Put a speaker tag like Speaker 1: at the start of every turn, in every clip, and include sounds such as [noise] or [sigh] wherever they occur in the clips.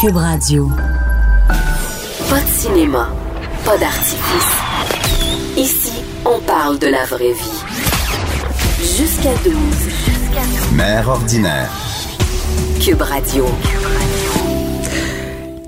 Speaker 1: Cube Radio.
Speaker 2: Pas de cinéma, pas d'artifice. Ici, on parle de la vraie vie. Jusqu'à 12.
Speaker 3: Mère ordinaire.
Speaker 2: Cube Radio.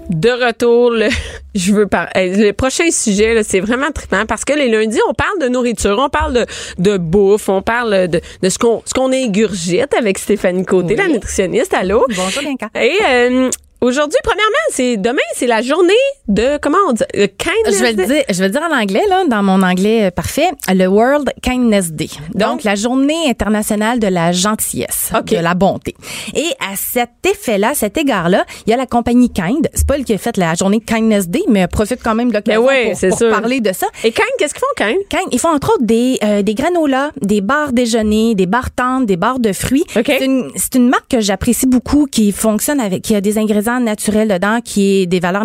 Speaker 4: De retour, le, [laughs] je veux par, le prochain sujet, là, c'est vraiment trippant parce que les lundis, on parle de nourriture, on parle de, de bouffe, on parle de, de ce qu'on ce qu'on ingurgite avec Stéphanie Côté, la nutritionniste. Allô?
Speaker 5: Bonjour, Bianca.
Speaker 4: Et euh, aujourd'hui, premièrement, c'est demain, c'est la journée de comment on dit, euh, kindness
Speaker 5: Je vais le
Speaker 4: Day.
Speaker 5: dire, je vais le dire en anglais là, dans mon anglais euh, parfait, le World Kindness Day. Donc,
Speaker 4: Donc-
Speaker 5: la journée internationale de la gentillesse,
Speaker 4: OK.
Speaker 5: de la bonté. Et à cet effet-là, cet égard-là, il y a la compagnie Kind, c'est pas elle qui a fait la journée Kindness Day, mais elle profite quand même de l'occasion
Speaker 4: oui,
Speaker 5: pour, pour parler de ça.
Speaker 4: Et kind, qu'est-ce qu'ils font kind?
Speaker 5: Kind, ils font entre autres des, euh, des granolas, des bars déjeuner, des bars tendres, des bars de fruits.
Speaker 4: OK.
Speaker 5: C'est une, c'est une marque que j'apprécie beaucoup, qui fonctionne avec, qui a des ingrédients naturels dedans, qui est des valeurs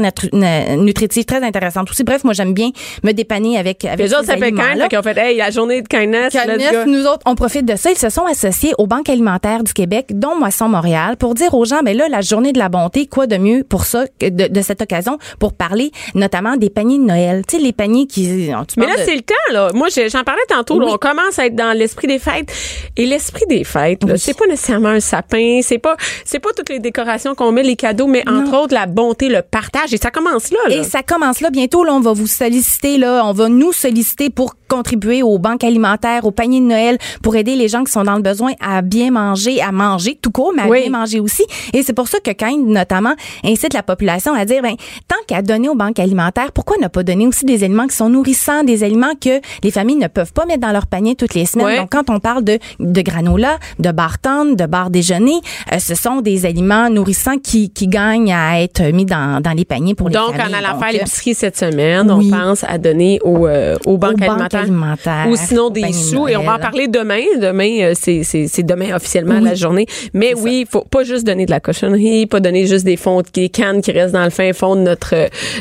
Speaker 5: nutritives très intéressantes aussi. Bref, moi, j'aime bien me dépanner avec, avec
Speaker 4: Les autres
Speaker 5: aliments-là.
Speaker 4: fait qu'ils ont fait, hey, la journée de kindness, let's
Speaker 5: Kindness,
Speaker 4: go.
Speaker 5: nous autres, on profite de ça. Ils se sont associés aux banques alimentaires du Québec, dont Moisson Montréal, pour dire aux gens, ben là, la journée de la bonté, quoi de mieux pour ça, de, de cette occasion, pour parler notamment des paniers de Noël. Tu sais, les paniers qui... tu
Speaker 4: Mais là,
Speaker 5: de-
Speaker 4: c'est le temps, là. Moi, j'en parlais tantôt, là.
Speaker 5: Oui.
Speaker 4: On commence à être dans l'esprit des fêtes. Et l'esprit des fêtes,
Speaker 5: Oui.
Speaker 4: c'est pas nécessairement un sapin, c'est pas, c'est pas toutes les décorations qu'on met, les cadeaux, mais entre autres, la bonté, le partage. Et ça commence là, là.
Speaker 5: Et ça commence là. Bientôt, là, on va vous solliciter, là, on va nous solliciter pour contribuer aux banques alimentaires, aux paniers de Noël, pour aider les gens qui sont dans le besoin à bien manger, à manger tout court, mais à
Speaker 4: Oui.
Speaker 5: bien manger aussi. Et c'est pour ça que Kind, notamment, incite la population à dire, ben, tant qu'à donner aux banques alimentaires, pourquoi ne pas donner aussi des aliments qui sont nourrissants, des aliments que les familles ne peuvent pas mettre dans leur panier toutes les semaines? Donc, quand on parle de, de granola, de bar tendre, de bar déjeuner, euh, ce sont des aliments nourrissants qui, qui gagnent à être mis dans, dans les paniers pour
Speaker 4: Donc,
Speaker 5: les familles.
Speaker 4: en allant
Speaker 5: Donc,
Speaker 4: faire
Speaker 5: euh,
Speaker 4: l'épicerie cette semaine,
Speaker 5: oui.
Speaker 4: on pense à donner aux, euh, aux banques alimentaires.
Speaker 5: alimentaires,
Speaker 4: Ou sinon des sous. Et on va en parler demain. Demain, euh, c'est, c'est, c'est demain officiellement la journée. Mais oui, il faut pas juste donner de la cochonnerie, pas donner juste des fonds, des cannes qui restent dans le fin fond de notre,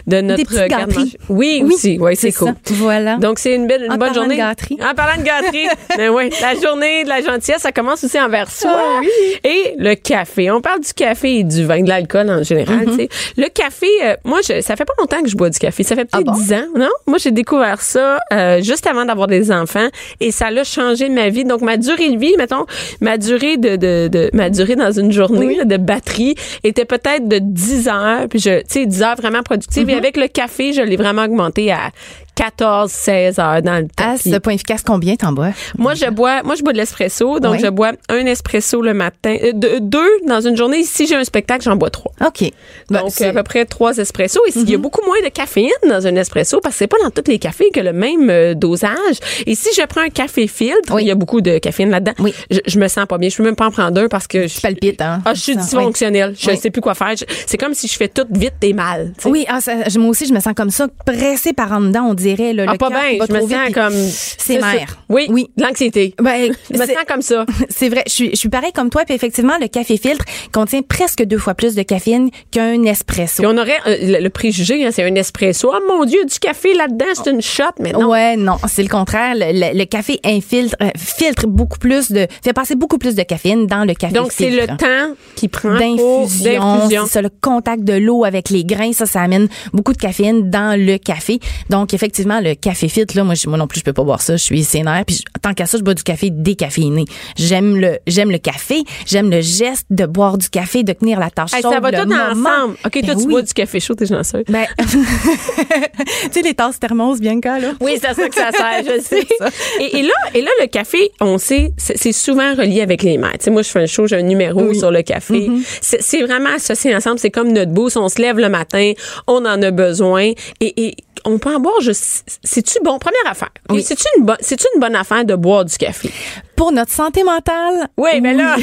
Speaker 4: de notre
Speaker 5: gâteries.
Speaker 4: garde-manger. Oui, aussi. Oui, c'est, cool.
Speaker 5: ça. Voilà.
Speaker 4: Donc, c'est une belle, une
Speaker 5: En
Speaker 4: bonne
Speaker 5: parlant
Speaker 4: journée.
Speaker 5: de gâterie.
Speaker 4: En parlant de gâterie. [laughs] Mais oui, la journée de la gentillesse, ça commence aussi envers soi.
Speaker 5: Ah
Speaker 4: Et le café. On parle du café et du vin, de l'alcool en général,
Speaker 5: Mm-hmm.
Speaker 4: Le café, euh, moi, je, ça fait pas longtemps que je bois du café. Ça fait peut-être
Speaker 5: Ah bon?
Speaker 4: 10 ans, non? Moi, j'ai découvert ça euh, juste avant d'avoir des enfants et ça l'a changé ma vie. Donc, ma durée de vie, mettons, ma durée de, de, de ma durée dans une journée là, de batterie était peut-être de 10 heures. Puis, je, tu sais, 10 heures vraiment productives.
Speaker 5: Mm-hmm.
Speaker 4: Et avec le café, je l'ai vraiment augmenté à 14, 16 heures dans le temps.
Speaker 5: À ce point efficace, combien t'en bois?
Speaker 4: moi, je bois, moi, je bois de l'espresso. Donc,
Speaker 5: Oui.
Speaker 4: je bois un espresso le matin, euh, deux, dans une journée. Si j'ai un spectacle, j'en bois trois.
Speaker 5: OK. Ben,
Speaker 4: Donc,
Speaker 5: Mhm.
Speaker 4: à peu près trois espressos. Et s'il y a beaucoup moins de caféine dans un espresso, parce que c'est pas dans tous les cafés que le même euh, dosage. Et si je prends un café filtre,
Speaker 5: Oui.
Speaker 4: il y a beaucoup de caféine là-dedans.
Speaker 5: Oui.
Speaker 4: Je, je me sens pas bien. Je peux même pas en prendre un parce que je
Speaker 5: palpites, hein?
Speaker 4: Ah, je suis dysfonctionnelle. Je sais plus quoi faire. C'est comme si je fais tout vite et mal.
Speaker 5: Oui, ah, ça- moi aussi, je me sens comme ça, pressée par en dedans, on Là,
Speaker 4: Ah,
Speaker 5: le
Speaker 4: pas bien. Je me
Speaker 5: vite,
Speaker 4: sens comme.
Speaker 5: C'est mère.
Speaker 4: Oui.
Speaker 5: Oui.
Speaker 4: L'anxiété.
Speaker 5: Ben,
Speaker 4: Je me sens comme ça. [laughs]
Speaker 5: C'est vrai, je suis, je suis pareil comme toi. Puis effectivement, le café filtre contient presque deux fois plus de caféine qu'un espresso.
Speaker 4: Puis on aurait euh, le, le préjugé, hein, c'est un espresso. Oh mon Dieu, du café là-dedans, c'est une shot. Mais non.
Speaker 5: Ouais, non, c'est le contraire. Le, le- le café infiltre, euh, filtre beaucoup plus de, fait passer beaucoup plus de caféine dans le café
Speaker 4: Donc, c'est le temps qui prend
Speaker 5: d'infusion. c'est ça, le contact de l'eau avec les grains, ça, ça amène beaucoup de caféine dans le café. Donc, effectivement, le café fit, là, moi, moi non plus, je peux pas boire ça, je suis sénère. Puis, je- tant qu'à ça, je bois du café décaféiné. J'aime le, j'aime le café, j'aime le geste de boire du café, de tenir la tâche
Speaker 4: Hey,
Speaker 5: chaude,
Speaker 4: ça va
Speaker 5: le
Speaker 4: tout
Speaker 5: moment.
Speaker 4: ensemble. OK,
Speaker 5: Ben
Speaker 4: toi, tu bois du café chaud, t'es chanceuse.
Speaker 5: Ben, [laughs] tu sais, les tasses thermos, bien là?
Speaker 4: Oui, c'est ça que ça sert, je [laughs] sais. Et, et là, et là, le café, on sait, c'est souvent relié avec les mères. Tu sais, moi, je fais un show, j'ai un numéro
Speaker 5: Oui.
Speaker 4: sur le café. C'est c'est vraiment associé ensemble. C'est comme notre boost. On se lève le matin, on en a besoin. Et, et on peut en boire juste. C'est-tu bon? Première affaire.
Speaker 5: Oui.
Speaker 4: C'est-tu une, une bonne affaire de boire du café?
Speaker 5: Pour notre santé mentale?
Speaker 4: Oui, mais [laughs] là,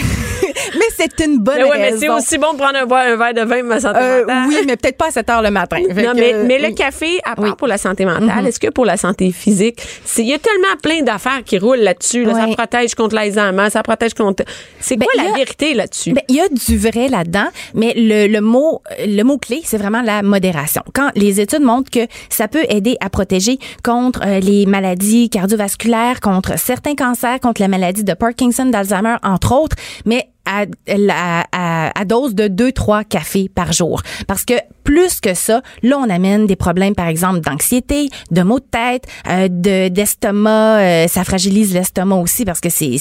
Speaker 5: mais c'est une bonne
Speaker 4: Mais ouais, mais c'est
Speaker 5: raison.
Speaker 4: aussi bon de prendre un, verre- un verre de vin, ma santé
Speaker 5: Euh,
Speaker 4: mentale.
Speaker 5: oui, mais peut-être pas à 7 heures le matin.
Speaker 4: Non,
Speaker 5: que,
Speaker 4: mais,
Speaker 5: euh,
Speaker 4: mais le café, à part
Speaker 5: Oui. Mm-hmm.
Speaker 4: pour la santé mentale, est-ce que pour la santé physique, c'est- il y a tellement plein d'affaires qui roulent là-dessus. là. Ça protège contre l'Alzheimer, ça protège contre. C'est
Speaker 5: Ben,
Speaker 4: quoi la
Speaker 5: a-
Speaker 4: vérité là-dessus?
Speaker 5: Ben, il y a du vrai là-dedans, mais le, le mot le mot clé, c'est vraiment la modération. Quand les études montrent que ça peut aider à protéger contre euh, les maladies cardiovasculaires, contre certains cancers, contre la maladie de Parkinson, d'Alzheimer, entre autres, mais à, à, à- dose de 2-3 cafés par jour. Parce que plus que ça, là, on amène des problèmes, par exemple, d'anxiété, de maux de tête, euh, de d'estomac. euh, ça fragilise l'estomac aussi parce que c'est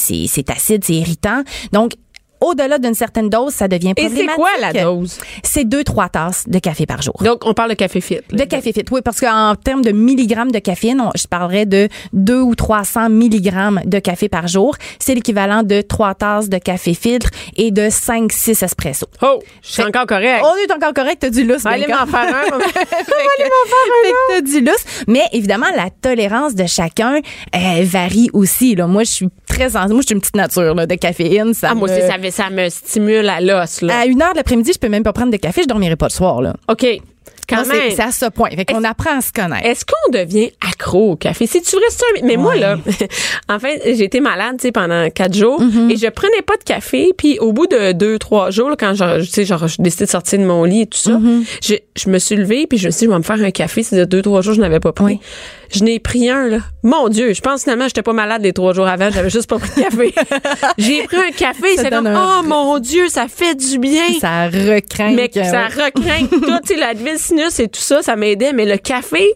Speaker 5: acide, c'est irritant. Donc, au-delà d'une certaine dose, ça devient
Speaker 4: Et
Speaker 5: problématique.
Speaker 4: c'est quoi la dose?
Speaker 5: C'est 2-3 tasses de café par jour.
Speaker 4: Donc, on parle de café fit. là.
Speaker 5: De café fit, oui, parce qu'en termes de milligrammes de caféine, on- je parlerais de 2 ou 300 milligrammes de café par jour. C'est l'équivalent de 3 tasses de café filtre et de 5-6 espresso.
Speaker 4: Oh, je suis encore correct.
Speaker 5: On est encore correct, t'as du lousse.
Speaker 4: Allez [laughs] m'en faire un.
Speaker 5: Fait que- fait que t'as du lousse. Mais évidemment, la tolérance de chacun euh, varie aussi. Là. Moi, je suis très sensible. Moi, je suis une petite nature là, de caféine. Ça
Speaker 4: Ah, moi
Speaker 5: me-
Speaker 4: aussi, ça, me- ça me stimule à l'os.
Speaker 5: À une heure de l'après-midi, je peux même pas prendre de café, je dormirai pas le soir. Là.
Speaker 4: OK. Quand
Speaker 5: Moi,
Speaker 4: même.
Speaker 5: c'est à ce point. Fait qu'on apprend à se connaître.
Speaker 4: Est-ce qu'on devient accro au café? Si tu restes un... Mais moi, là, [laughs] en fait, j'ai été malade, tu sais, pendant quatre jours
Speaker 5: Mm-hmm.
Speaker 4: et je prenais pas de café. Puis au bout de deux, trois jours, là, quand je, tu sais, genre, je décidé de sortir de mon lit et tout ça,
Speaker 5: Mm-hmm.
Speaker 4: je, je me suis levée puis je me suis dit, je vais me faire un café. C'est de deux, trois jours, je n'avais pas pris.
Speaker 5: Oui.
Speaker 4: Je n'ai pris un, là. Mon Dieu, je pense finalement, j'étais pas malade les trois jours avant. J'avais juste pas pris de café. [laughs] j'ai pris un café. C'est comme, oh mon Dieu, ça fait du bien.
Speaker 5: Ça recraint.
Speaker 4: Mais ça recrinque tout, tu sais, la sinus et tout ça, ça m'aidait. Mais le café,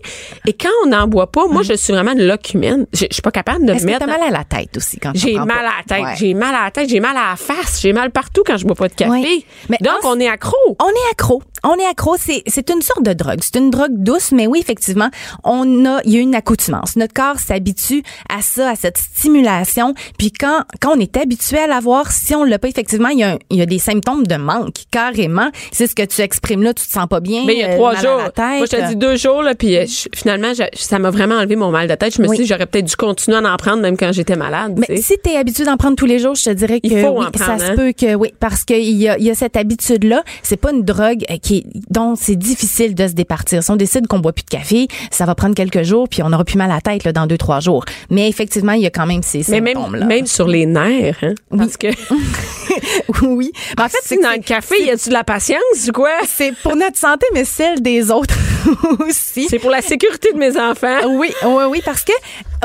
Speaker 4: et quand on n'en boit pas, moi, je suis vraiment une loque humaine. Je je suis pas capable de me mettre.
Speaker 5: t'as mal à la tête aussi quand
Speaker 4: J'ai mal à la tête,
Speaker 5: Ouais.
Speaker 4: j'ai mal à la tête, j'ai mal à la face, j'ai mal partout quand je bois pas de café.
Speaker 5: Oui. Mais
Speaker 4: Donc,
Speaker 5: en-
Speaker 4: on est accro.
Speaker 5: On est accro. On est accro. C'est, c'est une sorte de drogue. C'est une drogue douce, mais oui, effectivement, on a, il y a une accoutumance. Notre corps s'habitue à ça, à cette stimulation. Puis quand, quand on est habitué à l'avoir, si on l'a pas, effectivement, il y a, un- il y a des symptômes de manque, carrément. C'est ce que tu exprimes là, tu te sens pas bien.
Speaker 4: Mais il y a
Speaker 5: euh,
Speaker 4: trois jours. Moi, je te dis deux jours, là, puis euh, je- finalement, je- ça m'a vraiment enlevé mon mal de tête. Je me
Speaker 5: Oui.
Speaker 4: suis dit, j'aurais peut-être dû continuer à en prendre même quand j'étais malade.
Speaker 5: Mais
Speaker 4: tu sais.
Speaker 5: si tu es habitué d'en prendre tous les jours, je te dirais que
Speaker 4: Il faut
Speaker 5: oui,
Speaker 4: en prendre,
Speaker 5: ça se
Speaker 4: hein?
Speaker 5: peut que oui, parce qu'il y a, il y a cette habitude-là. C'est pas une drogue euh, qui dont c'est difficile de se départir. Si on décide qu'on boit plus de café, ça va prendre quelques jours, puis on aura plus mal à la tête là, dans deux trois jours. Mais effectivement, il y a quand même ces
Speaker 4: Mais même,
Speaker 5: symptômes-là.
Speaker 4: même sur les nerfs, hein, parce que [laughs]
Speaker 5: oui. Mais en fait, c'est
Speaker 4: si dans le café, y a-tu de la patience ou quoi?
Speaker 5: c'est pour notre santé, mais celle des autres [laughs] aussi.
Speaker 4: C'est pour la sécurité de mes enfants.
Speaker 5: Oui, oui, oui, parce que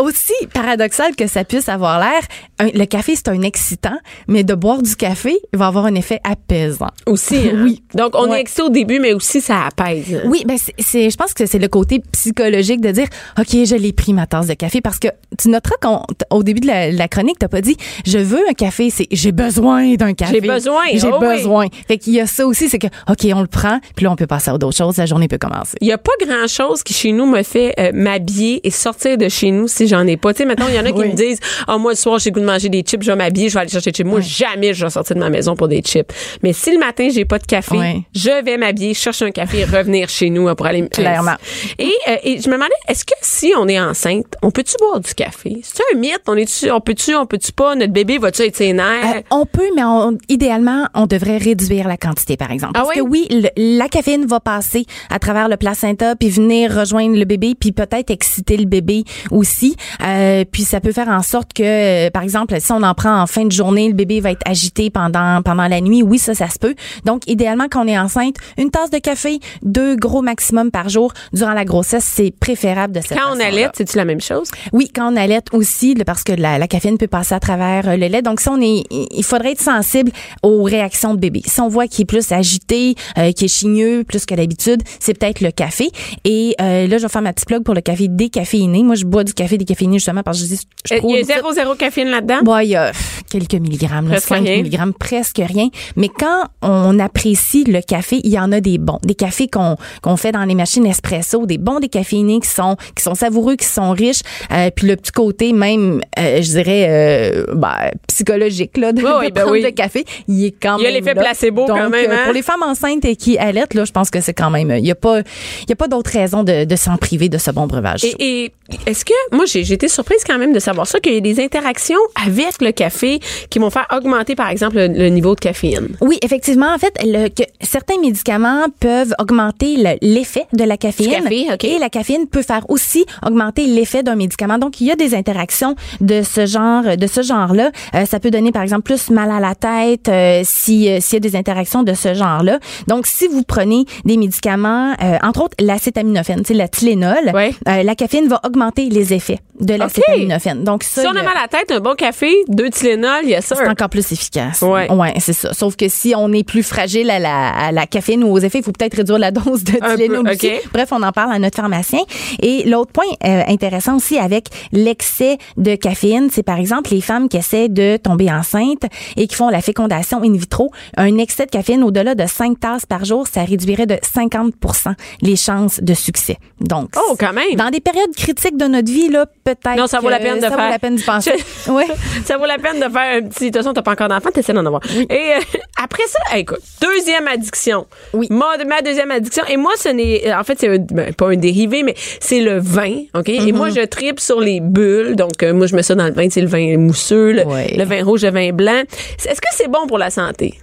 Speaker 5: aussi paradoxal que ça puisse avoir l'air, le café c'est un excitant, mais de boire du café va avoir un effet apaisant.
Speaker 4: Aussi. hein?
Speaker 5: Oui.
Speaker 4: Donc, on
Speaker 5: Ouais.
Speaker 4: est excité au début, mais aussi ça apaise.
Speaker 5: Oui, ben c'est- je pense que c'est le côté psychologique de dire, ok, je l'ai pris ma tasse de café parce que tu noteras qu'au début de la, la chronique, t'as pas dit, je veux un café, c'est j'ai besoin d'un café.
Speaker 4: J'ai besoin,
Speaker 5: j'ai
Speaker 4: oh oui.
Speaker 5: besoin. Fait qu'il y a ça aussi, c'est que ok, on le prend, puis là on peut passer à d'autres choses, la journée peut commencer.
Speaker 4: Il y a pas grand chose qui chez nous me fait euh, m'habiller et sortir de chez nous si j'en ai pas. Tu sais, maintenant il y en a qui
Speaker 5: Oui.
Speaker 4: me disent, ah moi le soir j'ai goût de manger des chips, je vais m'habiller, je vais aller chercher des chips. Moi jamais je vais sortir de ma maison pour des chips. Mais si le matin j'ai pas de café, je vais m'habiller, chercher un café et revenir chez nous hein, pour aller. me-
Speaker 5: Clairement.
Speaker 4: Et, euh, et je me demandais, est-ce que si on est enceinte, on peut-tu boire du café? C'est un mythe? On est on peut-tu, on peut-tu pas? Notre bébé va-tu être ses nerfs?
Speaker 5: Euh, on peut, mais on- idéalement, on devrait réduire la quantité, par exemple.
Speaker 4: Ah
Speaker 5: Parce
Speaker 4: oui?
Speaker 5: que oui, le- la caféine va passer à travers le placenta, puis venir rejoindre le bébé, puis peut-être exciter le bébé aussi. Euh, puis ça peut faire en sorte que, euh, par exemple, si on en prend en fin de journée, le bébé va être agité pendant pendant la nuit. Oui, ça, ça se peut. Donc, idéalement, quand on est enceinte, une tasse de café, deux gros maximum par jour durant la grossesse, c'est préférable de cette
Speaker 4: Quand on allait, c'est-tu la même chose?
Speaker 5: Oui, quand on allait aussi, parce que la, la caféine peut passer à travers euh, le lait. Donc, si on est, il faudrait être sensible aux réactions de bébé. Si on voit qu'il est plus agité, euh, qu'il est chigneux plus que d'habitude, c'est peut-être le café. Et euh, là, je vais faire ma petite plug pour le café décaféiné. Moi, je bois du café décaféiné justement parce que je dis, je
Speaker 4: Euh, Il y a
Speaker 5: trouve
Speaker 4: zéro zéro caféine là-dedans?
Speaker 5: Bon, il y a quelques milligrammes, là,
Speaker 4: Presque
Speaker 5: 5
Speaker 4: rien.
Speaker 5: milligrammes, presque rien. Mais quand on apprécie le café, il y en a des bons. Des cafés qu'on qu'on fait dans les machines espresso, des bons décaféinés qui sont qui sont savoureux, qui sont riches. Euh, puis le petit côté même, euh, je dirais, euh, ben, psychologique là, de,
Speaker 4: Oui,
Speaker 5: de
Speaker 4: oui, ben
Speaker 5: prendre
Speaker 4: oui.
Speaker 5: le café, il est quand
Speaker 4: Il y a
Speaker 5: même
Speaker 4: l'effet placebo quand même, hein?
Speaker 5: Pour les femmes enceintes et qui allaitent, là, je pense que c'est quand même, il y a pas, il y a pas d'autre raison de, de s'en priver de ce bon breuvage.
Speaker 4: Et, et est-ce que moi j'ai j'ai été surprise quand même de savoir ça, qu'il y a des interactions avec le café qui vont faire augmenter, par exemple, le, le niveau de caféine.
Speaker 5: Oui, effectivement. En fait, le, que certains médicaments peuvent augmenter le- l'effet de la caféine.
Speaker 4: Café, OK.
Speaker 5: Et la caféine peut faire aussi augmenter l'effet d'un médicament. Donc, il y a des interactions de ce genre, de ce genre-là. Euh, ça peut donner, par exemple, plus mal à la tête euh, si euh, s'il y a des interactions de ce genre-là. Donc, si vous prenez des médicaments, euh, entre autres l'acétaminophène, c'est la Tylenol,
Speaker 4: Ouais.
Speaker 5: euh, la caféine va augmenter les effets de l'acétaminophène. Donc, ça,
Speaker 4: Si on a- mal à la tête, un bon café, deux Tylenol, il y a ça.
Speaker 5: c'est encore plus efficace.
Speaker 4: Ouais.
Speaker 5: Ouais, c'est ça. Sauf que si on est plus fragile à la, à la caféine ou aux effets, il faut peut-être réduire la [laughs] dose de Tylenol
Speaker 4: peu.
Speaker 5: Bref, on en parle à notre pharmacien. Et l'autre point euh, intéressant aussi avec l'excès de caféine, c'est par exemple les femmes qui essaient de tomber enceinte et qui font la fécondation in vitro. Un excès de caféine au-delà de 5 tasses par jour, ça réduirait de 50% les chances de succès. Donc,
Speaker 4: Oh, quand même.
Speaker 5: dans des périodes critiques de notre vie, là, peut-être
Speaker 4: Non, ça vaut la peine de
Speaker 5: ça
Speaker 4: faire.
Speaker 5: vaut la peine d'y penser. [laughs]
Speaker 4: Je-
Speaker 5: ouais. [laughs]
Speaker 4: ça vaut la peine de faire un petit. De toute façon, t'as pas encore d'enfant, t'essaies d'en avoir. Et euh, après ça, écoute, deuxième addiction.
Speaker 5: Oui.
Speaker 4: Ma, ma deuxième addiction. Et moi, ce n'est. En fait, c'est ben, pas un dérivé, mais c'est le vin. OK?
Speaker 5: Mm-hmm.
Speaker 4: Et moi, je tripe sur les bulles. Donc, euh, moi, je mets ça dans le vin. C'est le vin mousseux, le,
Speaker 5: Ouais.
Speaker 4: le vin rouge, le vin blanc. Est-ce que c'est bon pour la santé?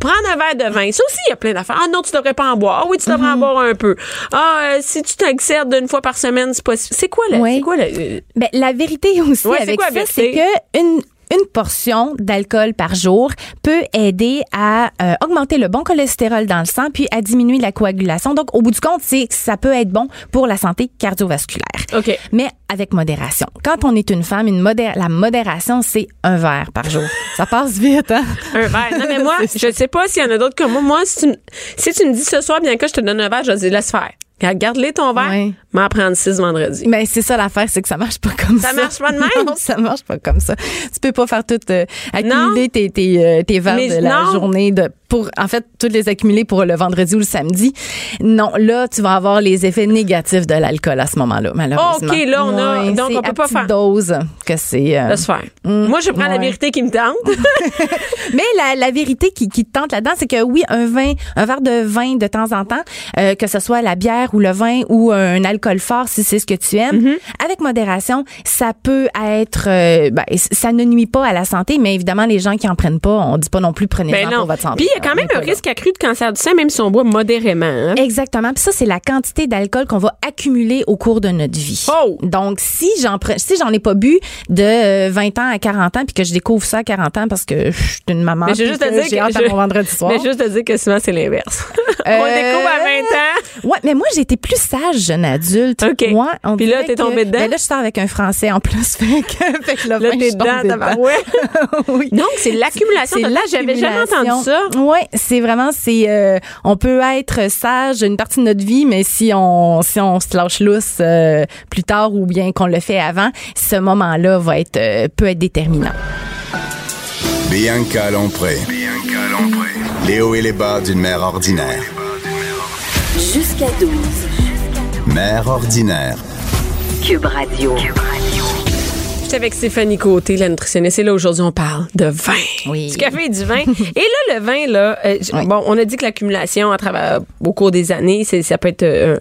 Speaker 4: Prendre un verre de vin, ça aussi, il y a plein d'affaires. Ah non, tu devrais pas en boire. Ah oui, tu devrais
Speaker 5: Mm-hmm.
Speaker 4: en boire un peu. Ah, euh, si tu t'exerces d'une fois par semaine, c'est pas... C'est quoi, le,
Speaker 5: Ouais.
Speaker 4: c'est quoi le, euh,
Speaker 5: Ben, la vérité aussi
Speaker 4: Ouais,
Speaker 5: avec
Speaker 4: quoi la
Speaker 5: ça, c'est que une une portion d'alcool par jour peut aider à euh, augmenter le bon cholestérol dans le sang puis à diminuer la coagulation. Donc, au bout du compte, c'est ça peut être bon pour la santé cardiovasculaire.
Speaker 4: OK.
Speaker 5: Mais avec modération. Quand on est une femme, une modé- la modération, c'est un verre par jour. ça passe vite, hein?
Speaker 4: Un verre. Non, mais [laughs] moi, je sais pas s'il y en a d'autres comme moi. Moi, si tu, me- si tu me dis ce soir, bien que je te donne un verre, je vais te dire, laisse faire. Garde-les ton verre,
Speaker 5: Ouais.
Speaker 4: m'en prendre six vendredi.
Speaker 5: Mais c'est ça l'affaire, c'est que ça marche pas comme ça.
Speaker 4: Ça marche pas de même? [laughs]
Speaker 5: Non, ça marche pas comme ça. Tu peux pas faire tout euh,
Speaker 4: Non.
Speaker 5: accumuler tes tes, euh, tes verres
Speaker 4: Mais
Speaker 5: de la
Speaker 4: non.
Speaker 5: journée de pour en fait toutes les accumuler pour le vendredi ou le samedi. Non, là tu vas avoir les effets négatifs de l'alcool à ce moment-là malheureusement.
Speaker 4: OK, là, on a-
Speaker 5: Ouais,
Speaker 4: donc, on peut pas faire-
Speaker 5: dose que c'est euh,
Speaker 4: Laisse faire. moi, je prends la vérité qui me tente. [laughs]
Speaker 5: Mais la, la vérité qui, qui te tente là-dedans, c'est que oui, un vin, un verre de vin de temps en temps, euh, que ce soit la bière ou le vin ou un alcool fort, si c'est ce que tu aimes,
Speaker 4: Mm-hmm.
Speaker 5: avec modération, ça peut être, euh, ben, ça ne nuit pas à la santé, mais évidemment, les gens qui en prennent pas, on dit pas non plus prenez-en
Speaker 4: ben non.
Speaker 5: pour votre santé.
Speaker 4: Puis il y a quand
Speaker 5: On
Speaker 4: même un risque accru de cancer du sein, même si on boit modérément. hein.
Speaker 5: Exactement. Puis ça, c'est la quantité d'alcool qu'on va accumuler au cours de notre vie.
Speaker 4: Oh!
Speaker 5: Donc, si j'en si j'en ai pas bu de euh, 20 ans à 40 ans, puis que je découvre ça à 40 ans parce que je suis une maman,
Speaker 4: Mais juste te
Speaker 5: que
Speaker 4: dire
Speaker 5: j'ai
Speaker 4: que
Speaker 5: hâte à mon vendredi soir. [laughs]
Speaker 4: Mais juste te dire que souvent, c'est l'inverse. On
Speaker 5: Euh,
Speaker 4: le découvre à 20 ans.
Speaker 5: Ouais, mais moi, j'ai été plus sage, jeune adulte.
Speaker 4: OK.
Speaker 5: Moi, on
Speaker 4: Puis là, t'es tombée dedans?
Speaker 5: Ben là, je sors avec un Français en plus. [laughs] Fait que, fait que
Speaker 4: Là,
Speaker 5: le vin,
Speaker 4: t'es dedans, [laughs]
Speaker 5: oui.
Speaker 4: Donc, c'est l'accumulation.
Speaker 5: C'est
Speaker 4: totale. J'avais jamais entendu ça.
Speaker 5: Oui, c'est vraiment, c'est, euh, on peut être sage une partie de notre vie, mais si on, si on se lâche lousse euh, plus tard ou bien qu'on le fait avant, ce moment-là va être, euh, peut être déterminant.
Speaker 3: Bianca Lompré. Les hauts et les bas d'une mère ordinaire.
Speaker 2: Jusqu'à 12.
Speaker 3: Mère ordinaire.
Speaker 2: Cube Radio.
Speaker 4: J'étais avec Stéphanie Côté, la nutritionniste. Et là, aujourd'hui, on parle de vin.
Speaker 5: Oui.
Speaker 4: Du café et du vin. [laughs] et là, le vin, là, euh,
Speaker 5: Oui.
Speaker 4: bon, on a dit que l'accumulation à travers, au cours des années, c'est, ça peut être, euh,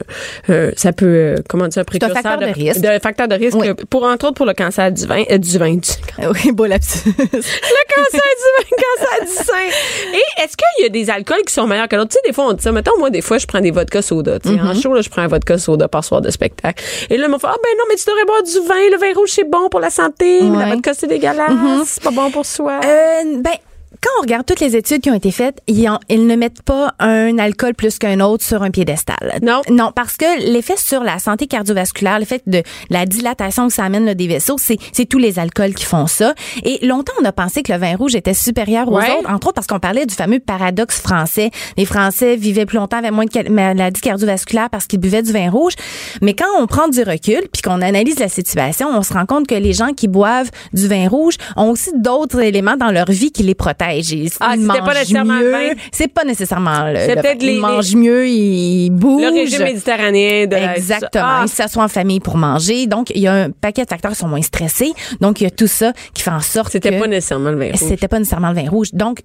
Speaker 4: euh, ça peut, euh, comment dire, un précurseur
Speaker 5: facteur de risque.
Speaker 4: De, facteur de risque
Speaker 5: Oui.
Speaker 4: pour, entre autres, pour le cancer du vin, euh, du vin, du,
Speaker 5: Oui, beau lapsus.
Speaker 4: le cancer du vin, le cancer du sein. Et est-ce qu'il y a des alcools qui sont meilleurs que d'autres? Tu sais, des fois, on dit ça. Mettons, moi, des fois, je prends des vodka soda. Tu sais,
Speaker 5: Mm-hmm.
Speaker 4: En show, là, je prends un vodka soda par soir de spectacle. Et là, ils m'ont fait, ah, ben non, mais tu devrais boire du vin. Le vin rouge, c'est bon pour la santé. Mais la vodka, c'est dégueulasse. C'est pas bon pour soi.
Speaker 5: Euh, ben, quand on regarde toutes les études qui ont été faites, ils, en- ils ne mettent pas un alcool plus qu'un autre sur un piédestal.
Speaker 4: Non.
Speaker 5: Non, parce que l'effet sur la santé cardiovasculaire, l'effet de la dilatation que ça amène là, des vaisseaux, c'est, c'est tous les alcools qui font ça. Et longtemps, on a pensé que le vin rouge était supérieur aux
Speaker 4: Ouais.
Speaker 5: autres, entre autres parce qu'on parlait du fameux paradoxe français. Les Français vivaient plus longtemps avec moins de maladies cardiovasculaires parce qu'ils buvaient du vin rouge. Mais quand on prend du recul puis qu'on analyse la situation, on se rend compte que les gens qui boivent du vin rouge ont aussi d'autres éléments dans leur vie qui les protègent.
Speaker 4: Ah, pas nécessairement le
Speaker 5: mieux.
Speaker 4: vin.
Speaker 5: C'est pas nécessairement le,
Speaker 4: C'est peut-être
Speaker 5: vin.
Speaker 4: les-
Speaker 5: Il mange mieux, il bouge.
Speaker 4: Le régime méditerranéen de
Speaker 5: Exactement.
Speaker 4: Ah,
Speaker 5: Il s'assoit en famille pour manger. Donc, il y a un paquet de facteurs qui sont moins stressés. Donc, il y a tout ça qui fait en sorte
Speaker 4: C'était
Speaker 5: que
Speaker 4: pas nécessairement le vin rouge.
Speaker 5: c'était pas nécessairement le vin rouge. Donc,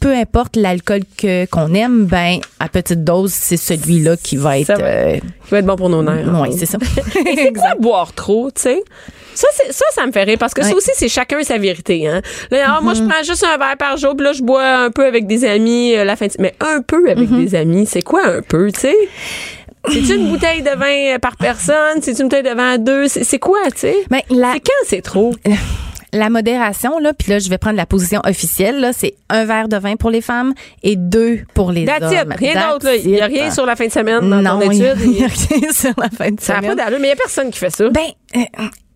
Speaker 5: peu importe l'alcool que qu'on aime, ben à petite dose, c'est celui-là qui va être.
Speaker 4: Ça va.
Speaker 5: euh,
Speaker 4: Qui va être bon pour nos nerfs.
Speaker 5: oui, c'est ça. [laughs]
Speaker 4: Et c'est quoi boire trop, tu sais? Ça, ça, ça me fait rire parce que ça aussi, c'est chacun sa vérité. Hein? Là, ah, moi, je prends juste un verre par jour, puis là, je bois un peu avec des amis euh, la fin de Mais un peu avec des amis, c'est quoi un peu, tu sais? C'est une bouteille de vin euh, par personne? C'est une bouteille de vin à deux? C'est quoi, tu sais?
Speaker 5: Ben, la,
Speaker 4: C'est quand c'est trop? [laughs]
Speaker 5: la modération, là, puis là, je vais prendre la position officielle, là, c'est un verre de vin pour les femmes et deux pour les
Speaker 4: That's it.
Speaker 5: hommes.
Speaker 4: Rien
Speaker 5: That's
Speaker 4: d'autre, là. Il n'y a
Speaker 5: it.
Speaker 4: rien sur la fin de semaine dans
Speaker 5: non,
Speaker 4: ton
Speaker 5: il y a-
Speaker 4: étude.
Speaker 5: il y a rien sur la fin de
Speaker 4: Ça n'a
Speaker 5: semaine.
Speaker 4: pas d'allure, mais il n'y a personne qui fait ça.
Speaker 5: Ben, euh,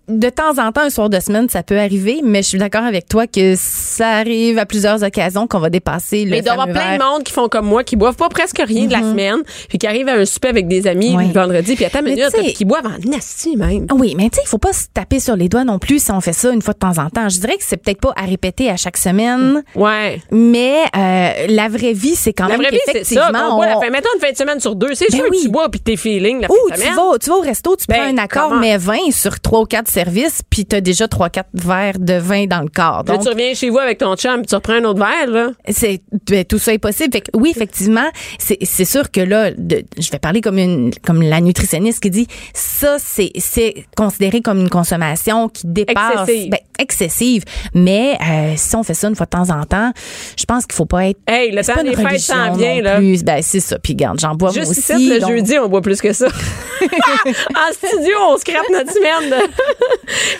Speaker 5: de temps en temps, un soir de semaine, ça peut arriver, mais je suis d'accord avec toi que ça arrive à plusieurs occasions qu'on va dépasser le
Speaker 4: Mais
Speaker 5: d'avoir
Speaker 4: plein de monde qui font comme moi, qui boivent pas presque rien de la mhm. semaine, puis qui arrivent à un souper avec des amis le vendredi, puis à
Speaker 5: ta
Speaker 4: minute, qui boivent en nasty même.
Speaker 5: Ah oui, mais tu sais, il faut pas se taper sur les doigts non plus si on fait ça une fois de temps en temps. Je dirais que c'est peut-être pas à répéter à chaque semaine. Mm.
Speaker 4: Ouais.
Speaker 5: Mais euh, la vraie vie, c'est quand même La
Speaker 4: vraie vie, c'est ça.
Speaker 5: On,
Speaker 4: on... Boit la fin. Mettons une fin de semaine sur deux, c'est
Speaker 5: ben
Speaker 4: que tu bois puis tes feelings la
Speaker 5: Tu vas, tu vas au resto, tu
Speaker 4: ben,
Speaker 5: prends un accord mais 20 sur 3 ou 4 service, puis t'as déjà 3-4 verres de vin dans le corps. Donc, là,
Speaker 4: tu reviens chez vous avec ton chum, tu reprends un autre verre, là.
Speaker 5: C'est, ben, tout ça est possible. Fait que, oui, effectivement, c'est sûr que là, je vais parler comme une, comme la nutritionniste qui dit, ça, c'est, c'est considéré comme une consommation qui dépasse.
Speaker 4: Excessive.
Speaker 5: Ben, excessive. Mais, euh, si on fait ça une fois de temps en temps, je pense qu'il faut pas être.
Speaker 4: Hey, le temps des fêtes s'en vient, là.
Speaker 5: Plus. Ben, c'est ça. Puis, garde, j'en bois
Speaker 4: Juste
Speaker 5: aussi.
Speaker 4: Ici, le
Speaker 5: donc...
Speaker 4: jeudi, on boit plus que ça. [laughs] en studio, on scrape notre semaine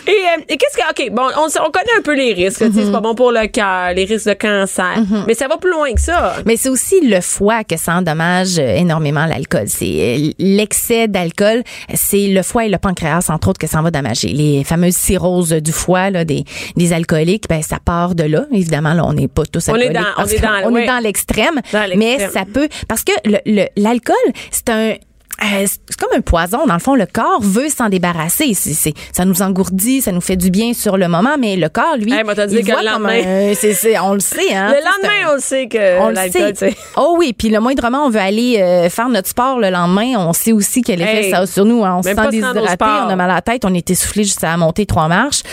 Speaker 4: et euh, et qu'est-ce que. OK, bon, on, on connaît un peu les risques. tu sais, C'est pas bon pour le cœur, les risques de cancer. Mais ça va plus loin que ça.
Speaker 5: Mais c'est aussi le foie que ça endommage euh, énormément l'alcool. C'est euh, l'excès d'alcool, c'est le foie et le pancréas entre autres que ça en va dommager. Les fameuses cirrhoses du foie là, des, des alcooliques, ben ça part de là. Évidemment, là, on n'est pas tous alcooliques.
Speaker 4: on est dans-
Speaker 5: l'extrême,
Speaker 4: Dans l'extrême.
Speaker 5: mais ça peut parce que le- le- l'alcool, c'est un euh, c'est comme un poison. Dans le fond, le corps veut s'en débarrasser. C'est, ça nous engourdit, ça nous fait du bien sur le moment, mais le corps, lui,
Speaker 4: Hey, moi, dit
Speaker 5: il
Speaker 4: que
Speaker 5: voit
Speaker 4: le
Speaker 5: comme
Speaker 4: lendemain-
Speaker 5: un- c'est, c'est- on le sait. Hein,
Speaker 4: le lendemain,
Speaker 5: un-
Speaker 4: on le sait que
Speaker 5: on le sait. Oh oui, puis le moindrement on veut aller euh, faire notre sport le lendemain, on sait aussi quel effet
Speaker 4: Hey,
Speaker 5: ça a sur nous. hein. On se sent déshydraté, on a mal à la tête, on est essoufflé juste à monter trois marches.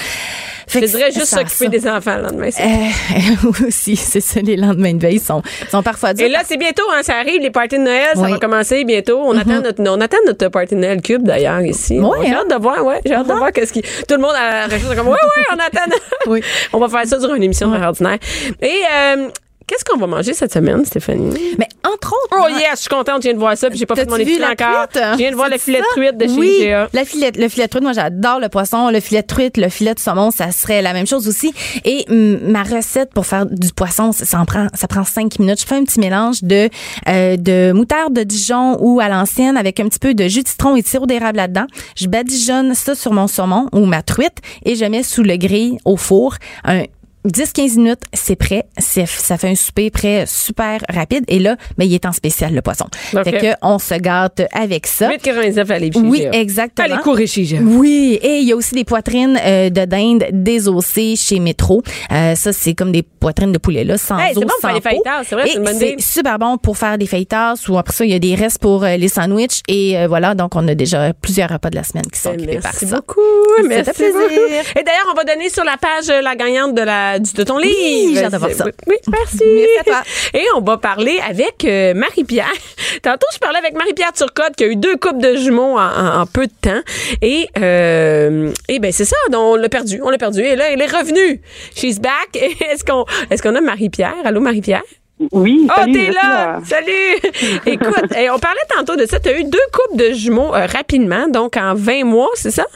Speaker 5: Fait
Speaker 4: Je dirais juste s'occuper des enfants le lendemain. c'est-
Speaker 5: Euh, [laughs] aussi, c'est ça, les lendemains de veille sont, sont parfois durs.
Speaker 4: Et là, c'est bientôt, hein, ça arrive, les parties de Noël, ça
Speaker 5: Oui. Mm-hmm.
Speaker 4: va commencer bientôt. On, attend notre, on attend notre party Noël cube, d'ailleurs, ici.
Speaker 5: Ouais,
Speaker 4: J'ai
Speaker 5: hein?
Speaker 4: hâte de voir, ouais. J'ai hâte de voir qu'est-ce qui. Tout le monde a réagi comme, ouais, ouais, on attend.
Speaker 5: Oui. [laughs]
Speaker 4: On va faire ça durant une émission de ordinaire. Et, euh, qu'est-ce qu'on va manger cette semaine, Stéphanie?
Speaker 5: Mais entre autres,
Speaker 4: Oh
Speaker 5: hein,
Speaker 4: yes, je suis contente, je viens de voir ça, puis j'ai pas fait mon épicerie encore.
Speaker 5: truite?
Speaker 4: Je viens de voir le filet de truite de chez
Speaker 5: oui,
Speaker 4: IGA.
Speaker 5: La filet, le filet de truite, moi j'adore le poisson. Le filet de truite, le filet de saumon, ça serait la même chose aussi. Et ma recette pour faire du poisson, ça, en prend, ça prend cinq minutes. Je fais un petit mélange de euh, de moutarde de Dijon ou à l'ancienne avec un petit peu de jus de citron et de sirop d'érable là-dedans. Je badigeonne ça sur mon saumon ou ma truite et je mets sous le grill au four un 10-15 minutes, c'est prêt. Ça fait un souper prêt super rapide. Et là, ben, il est en spécial, le poisson.
Speaker 4: Ok.
Speaker 5: Fait que on se gâte avec ça.
Speaker 4: 8,99 à chez
Speaker 5: Oui, exactement.
Speaker 4: Allez courir chez.
Speaker 5: Oui, et il y a aussi des poitrines euh, de dinde désossées chez Métro. Euh, ça, c'est comme des poitrines de poulet là, sans
Speaker 4: Hey, c'est
Speaker 5: os,
Speaker 4: bon pour
Speaker 5: sans
Speaker 4: faire des
Speaker 5: peau.
Speaker 4: c'est vrai, c'est
Speaker 5: super bon pour faire des fajitas ou après ça, il y a des restes pour euh, les sandwichs. Et euh, voilà, donc on a déjà plusieurs repas de la semaine qui sont occupés par
Speaker 4: Merci
Speaker 5: ça.
Speaker 4: beaucoup. Merci beaucoup. Et d'ailleurs, on va donner sur la page euh, la gagnante de, la, du, de ton livre.
Speaker 5: j'ai hâte de voir ça.
Speaker 4: Oui, oui, merci.
Speaker 5: Merci à toi. [laughs]
Speaker 4: Et on va parler avec euh, Marie-Pierre. [laughs] Tantôt, je parlais avec Marie-Pierre Turcotte qui a eu deux couples de jumeaux en, en- en peu de temps. Et, euh, et ben c'est ça, donc on l'a perdu. On l'a perdu. Et là, elle est revenue. She's back. [laughs] Est-ce qu'on est-ce qu'on a Marie-Pierre? Allô, Marie-Pierre?
Speaker 6: Oui,
Speaker 4: Oh, t'es
Speaker 6: suis
Speaker 4: là! Salut! Écoute, eh, on parlait tantôt de ça. Tu as eu deux couples de jumeaux euh, rapidement, donc en 20 mois, c'est ça?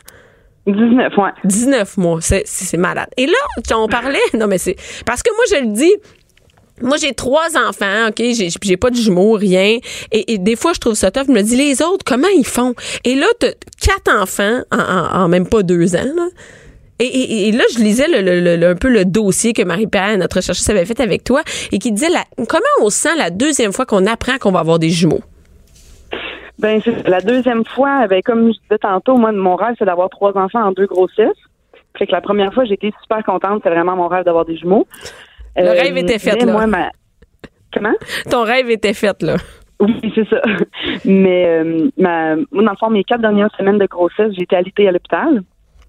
Speaker 6: 19, ouais.
Speaker 4: 19 mois. C'est, malade. Et là, on parlait. [laughs] Non, mais c'est. Parce que moi, je le dis. Moi, j'ai trois enfants, OK? J'ai, j'ai pas de jumeaux, rien. Et, des fois, je trouve ça tough. Je me dis, les autres, comment ils font? Et là, t'as quatre enfants en, même pas deux ans, là. Et, là, je lisais un peu le dossier que Marie-Pierre, notre chercheuse, avait fait avec toi et qui disait comment on se sent la deuxième fois qu'on apprend qu'on va avoir des jumeaux?
Speaker 6: Ben, c'est la deuxième fois, ben, comme je disais tantôt, moi, mon rêve, c'est d'avoir trois enfants en deux grossesses. Fait que la première fois, été super contente. C'est vraiment mon rêve d'avoir des jumeaux.
Speaker 4: Le rêve était fait, là.
Speaker 6: Moi, ma... Comment?
Speaker 4: Ton rêve était fait, là.
Speaker 6: Oui, [laughs] c'est ça. Mais euh, ma, moi, dans le fond, mes quatre dernières semaines de grossesse, j'ai été alitée à l'hôpital.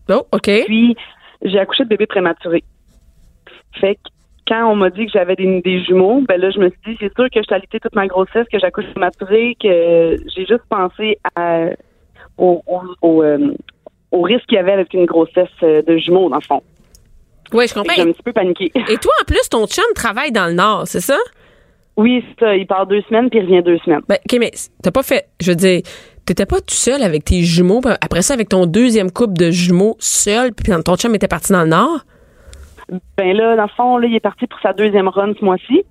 Speaker 4: Oh, OK.
Speaker 6: Puis, j'ai accouché de bébé prématuré. Fait que quand on m'a dit que j'avais des, des jumeaux, ben là, je me suis dit, c'est sûr que je suis toute ma grossesse, que j'accouche prématuré, que j'ai juste pensé à, au, au, au, euh, au risque qu'il y avait avec une grossesse euh, de jumeaux, dans le fond.
Speaker 4: Oui, je comprends.
Speaker 6: J'ai un petit peu paniqué.
Speaker 4: Et toi, en plus, ton chum travaille dans le Nord, c'est ça?
Speaker 6: Oui, c'est ça. Il part deux semaines, puis il revient deux semaines.
Speaker 4: Ben, OK, mais t'as pas fait. Je veux dire, t'étais pas tout seul avec tes jumeaux. Après ça, avec ton deuxième couple de jumeaux seul, puis ton chum était parti dans le Nord?
Speaker 6: Ben là, dans le fond, là, il est parti pour sa deuxième run ce mois-ci.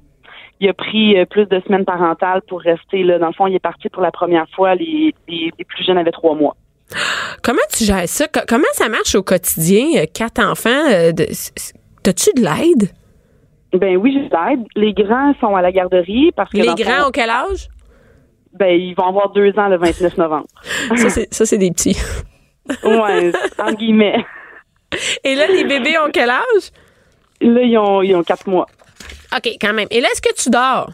Speaker 6: Il a pris euh, plus de semaines parentales pour rester là. Dans le fond, il est parti pour la première fois. Les, les, les plus jeunes avaient trois mois.
Speaker 4: Comment tu gères ça? Co- Comment ça marche au quotidien? euh, Quatre enfants, euh, t'as-tu de l'aide?
Speaker 6: Ben oui, j'ai de l'aide. Les grands sont à la garderie parce que
Speaker 4: Les grands
Speaker 6: fond,
Speaker 4: ont quel âge?
Speaker 6: ben ils vont avoir deux ans le 29 novembre. [laughs]
Speaker 4: Ça, c'est, ça, c'est des petits.
Speaker 6: ouais, en guillemets.
Speaker 4: Et là, les bébés ont quel âge?
Speaker 6: Là, ils ont, ils ont quatre mois.
Speaker 4: OK, quand même. Et là, est-ce que tu dors?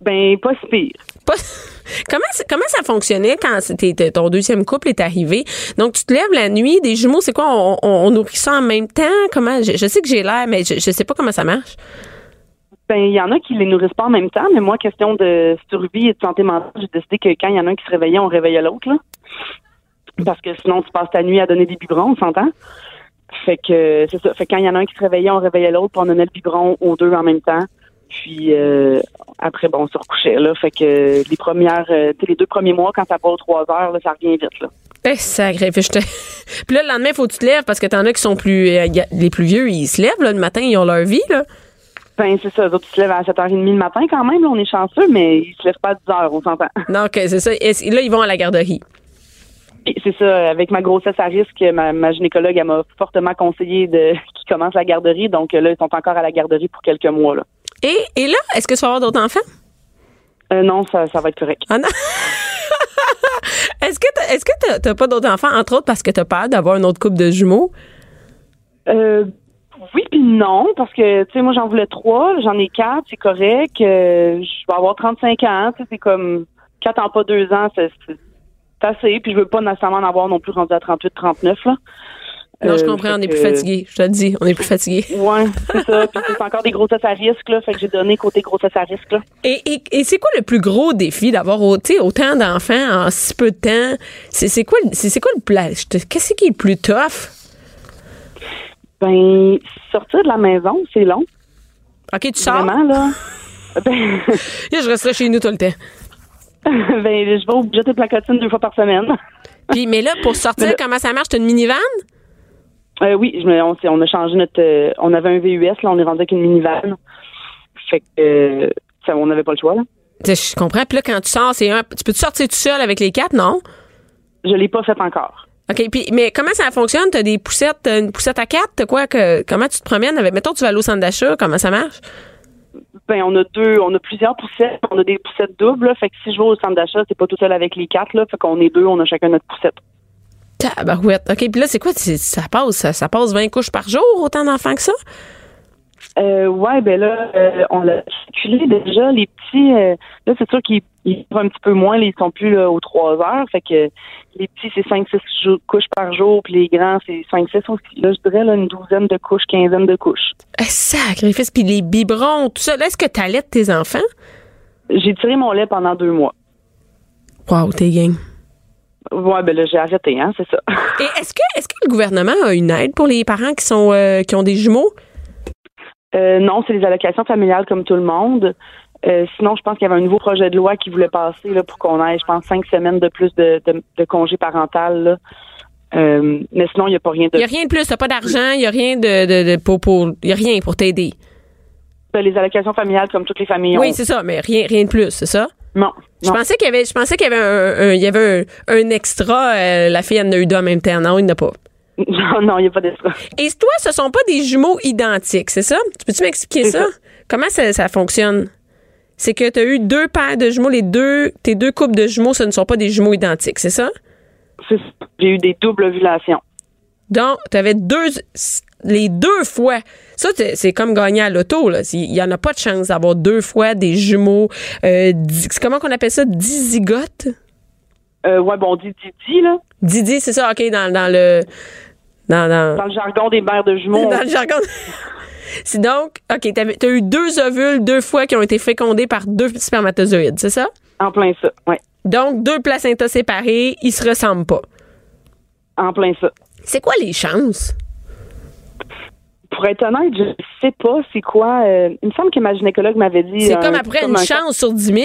Speaker 6: Ben pas si pire.
Speaker 4: Pas- [laughs] comment, ça- comment ça fonctionnait quand c'était ton deuxième couple est arrivé? Donc, tu te lèves la nuit, des jumeaux, c'est quoi? On, on- on nourrit ça en même temps? Comment? Je, je sais que j'ai l'air, mais je, je sais pas comment ça marche.
Speaker 6: Ben il y en a qui les nourrissent pas en même temps, mais moi, question de survie et de santé mentale, j'ai décidé que quand il y en a un qui se réveillait, on réveillait l'autre là. Parce que sinon, tu passes ta nuit à donner des biberons, on s'entend? Fait que c'est ça. Fait que quand il y en a un qui se réveillait, on réveillait l'autre, puis on donnait le biberon aux deux en même temps. Puis euh, après, bon, on se recouchait là. Fait que les premières, euh, tu sais, les deux premiers mois, quand ça va aux trois heures, là, ça revient vite là.
Speaker 4: Eh, sacré, puis. [laughs] Puis là, le lendemain, faut que tu te lèves parce que t'en as qui sont plus... euh, les plus vieux, ils se lèvent, là, le matin, ils ont leur vie, là.
Speaker 6: Ben c'est ça. Les autres, ils se lèvent à 7h30 le matin quand même. Là, on est chanceux, mais ils se lèvent pas à 10 heures, on s'entend.
Speaker 4: Donc, euh, c'est ça. Et là, ils vont à la garderie.
Speaker 6: C'est ça, avec ma grossesse à risque, ma, ma gynécologue, elle m'a fortement conseillé de [laughs] qu'ils commencent la garderie. Donc là, ils sont encore à la garderie pour quelques mois. Là.
Speaker 4: Et, et là, est-ce que tu vas avoir d'autres enfants?
Speaker 6: Euh, non, ça, ça va être correct.
Speaker 4: Ah non? [laughs] est-ce que t'as, est-ce que t'as, pas d'autres enfants, entre autres parce que t'as peur d'avoir un autre couple de jumeaux?
Speaker 6: Euh, oui puis non, parce que, tu sais, moi, j'en voulais trois, j'en ai quatre, c'est correct. Euh, je vais avoir 35 ans, tu sais, c'est comme quatre en pas deux ans, c'est, c'est assez. Puis je veux pas nécessairement en avoir non plus rendu à 38, 39, là.
Speaker 4: Non, je
Speaker 6: Euh,
Speaker 4: comprends, on est plus
Speaker 6: que-
Speaker 4: fatigué. Je te le dis, on est plus fatigué. [laughs]
Speaker 6: Ouais, c'est ça. Puis c'est encore des grossesses à risque, là. Fait que j'ai donné côté grossesse à risque, là.
Speaker 4: Et, et, et c'est quoi le plus gros défi d'avoir autant d'enfants en si peu de temps? C'est, c'est quoi, le- c'est, c'est quoi le pla- je te- Qu'est-ce qui est le plus tough?
Speaker 6: Ben, sortir de la maison, c'est long.
Speaker 4: OK, tu sors?
Speaker 6: Vraiment, là. Ben, [laughs]
Speaker 4: Là, je resterai chez nous tout le temps. [laughs]
Speaker 6: ben, je vais au budget de placotine deux fois par semaine. [laughs]
Speaker 4: Puis, mais là, pour sortir,
Speaker 6: là-
Speaker 4: comment ça marche? T'as une minivan?
Speaker 6: Euh, oui, je me- on, on a changé notre. euh, on avait un VUS, là, on est rendu avec une minivan. Fait que euh, ça, on n'avait pas le choix, là.
Speaker 4: Je comprends. Puis là, quand tu sors, c'est un. Tu peux-tu sortir tout seul avec les quatre? Non?
Speaker 6: Je l'ai pas fait encore.
Speaker 4: OK. Puis, mais comment ça fonctionne? T'as des poussettes, une poussette à quatre? T'as quoi? Que, comment tu te promènes avec. Mettons, tu vas aller au centre d'achat. Comment ça marche?
Speaker 6: Ben, on a deux, on a plusieurs poussettes. On a des poussettes doubles. Fait que si je vais au centre d'achat, c'est pas tout seul avec les quatre, là. Fait qu'on est deux, on a chacun notre poussette.
Speaker 4: Tabarouette. OK. Puis là, c'est quoi? Ça passe, ça, ça passe 20 couches par jour, autant d'enfants que ça?
Speaker 6: Euh, ouais, ben là, euh, on l'a calculé déjà. Les petits, euh, là, c'est sûr qu'ils ils vont un petit peu moins. là, ils sont plus là, aux trois heures. Fait que les petits, c'est 5-6 jou- couches par jour. Puis les grands, c'est 5-6 aussi. Là, je dirais là, une douzaine de couches, quinzaine de couches.
Speaker 4: Eh, sacrifice. Puis les biberons, tout ça. Là, est-ce que t'allaites tes enfants?
Speaker 6: J'ai tiré mon lait pendant deux mois.
Speaker 4: Wow, t'es gang.
Speaker 6: Ouais, ben là, j'ai arrêté, hein, c'est ça.
Speaker 4: Et est-ce que, est-ce que le gouvernement a une aide pour les parents qui sont, euh, qui ont des jumeaux?
Speaker 6: Euh, non, c'est les allocations familiales comme tout le monde. Euh, sinon, je pense qu'il y avait un nouveau projet de loi qui voulait passer là, pour qu'on ait, je pense, cinq semaines de plus de, de, de congé parental. Là. Euh, mais sinon, il n'y a pas rien
Speaker 4: Il
Speaker 6: de...
Speaker 4: n'y a rien de plus. T'as pas d'argent. Il n'y a rien de, de, de pour, pour, y a rien pour t'aider.
Speaker 6: Les allocations familiales comme toutes les familles
Speaker 4: Oui,
Speaker 6: ont.
Speaker 4: c'est ça. Mais rien, rien de plus, c'est ça?
Speaker 6: Non,
Speaker 4: Je pensais qu'il y avait, je pensais qu'il y avait un, un- il y avait un, un extra, euh, la fille en a eu deux en même temps. Non, il n'a pas. [laughs]
Speaker 6: Non, non, il n'y a pas d'extra.
Speaker 4: Et toi, ce sont pas des jumeaux identiques, c'est ça? Tu peux-tu m'expliquer ça?
Speaker 6: ça.
Speaker 4: Comment ça, ça fonctionne? C'est que tu as eu deux paires de jumeaux, les deux, tes deux couples de jumeaux, ce ne sont pas des jumeaux identiques, c'est ça?
Speaker 6: C'est ça. J'ai eu des doubles ovulations.
Speaker 4: Donc, tu avais deux, les deux fois. Ça, c'est comme gagner à l'auto. là. Il y en a pas de chance d'avoir deux fois des jumeaux. Euh, comment qu'on appelle ça? Dizygotes?
Speaker 6: Euh, ouais, bon, on dit Didi, là.
Speaker 4: Didi, c'est ça, OK, dans, dans le... Dans, dans,
Speaker 6: Dans le jargon des mères de jumeaux.
Speaker 4: dans le jargon. [laughs] c'est donc, OK, t'as as eu deux ovules deux fois qui ont été fécondés par deux spermatozoïdes, c'est ça?
Speaker 6: En plein ça, ouais.
Speaker 4: Donc, deux placentas séparés, ils se ressemblent pas.
Speaker 6: En plein ça.
Speaker 4: C'est quoi les chances?
Speaker 6: Pour être honnête, je sais pas c'est quoi. euh, il me semble que ma gynécologue m'avait dit.
Speaker 4: C'est
Speaker 6: un-
Speaker 4: comme après une
Speaker 6: un-
Speaker 4: chance sur 10 000.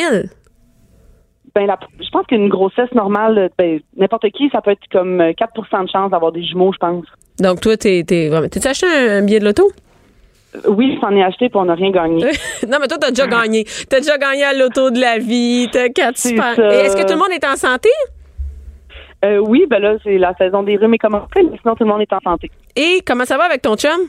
Speaker 6: Ben, la- je pense qu'une grossesse normale, ben, n'importe qui, ça peut être comme euh, 4% de chance d'avoir des jumeaux, je pense.
Speaker 4: Donc, toi, t'es, t'es vraiment. T'as-tu acheté un, un billet de loto?
Speaker 6: Euh, Oui, j'en ai acheté puis on n'a rien gagné. [laughs]
Speaker 4: non, mais toi, t'as déjà gagné. T'as déjà gagné à l'auto de la vie. T'as quatre super. Et est-ce que tout le monde est en santé?
Speaker 6: Euh, oui, ben là, c'est la saison des rhumes et comment sinon tout le monde est en santé.
Speaker 4: Et comment ça va avec ton chum?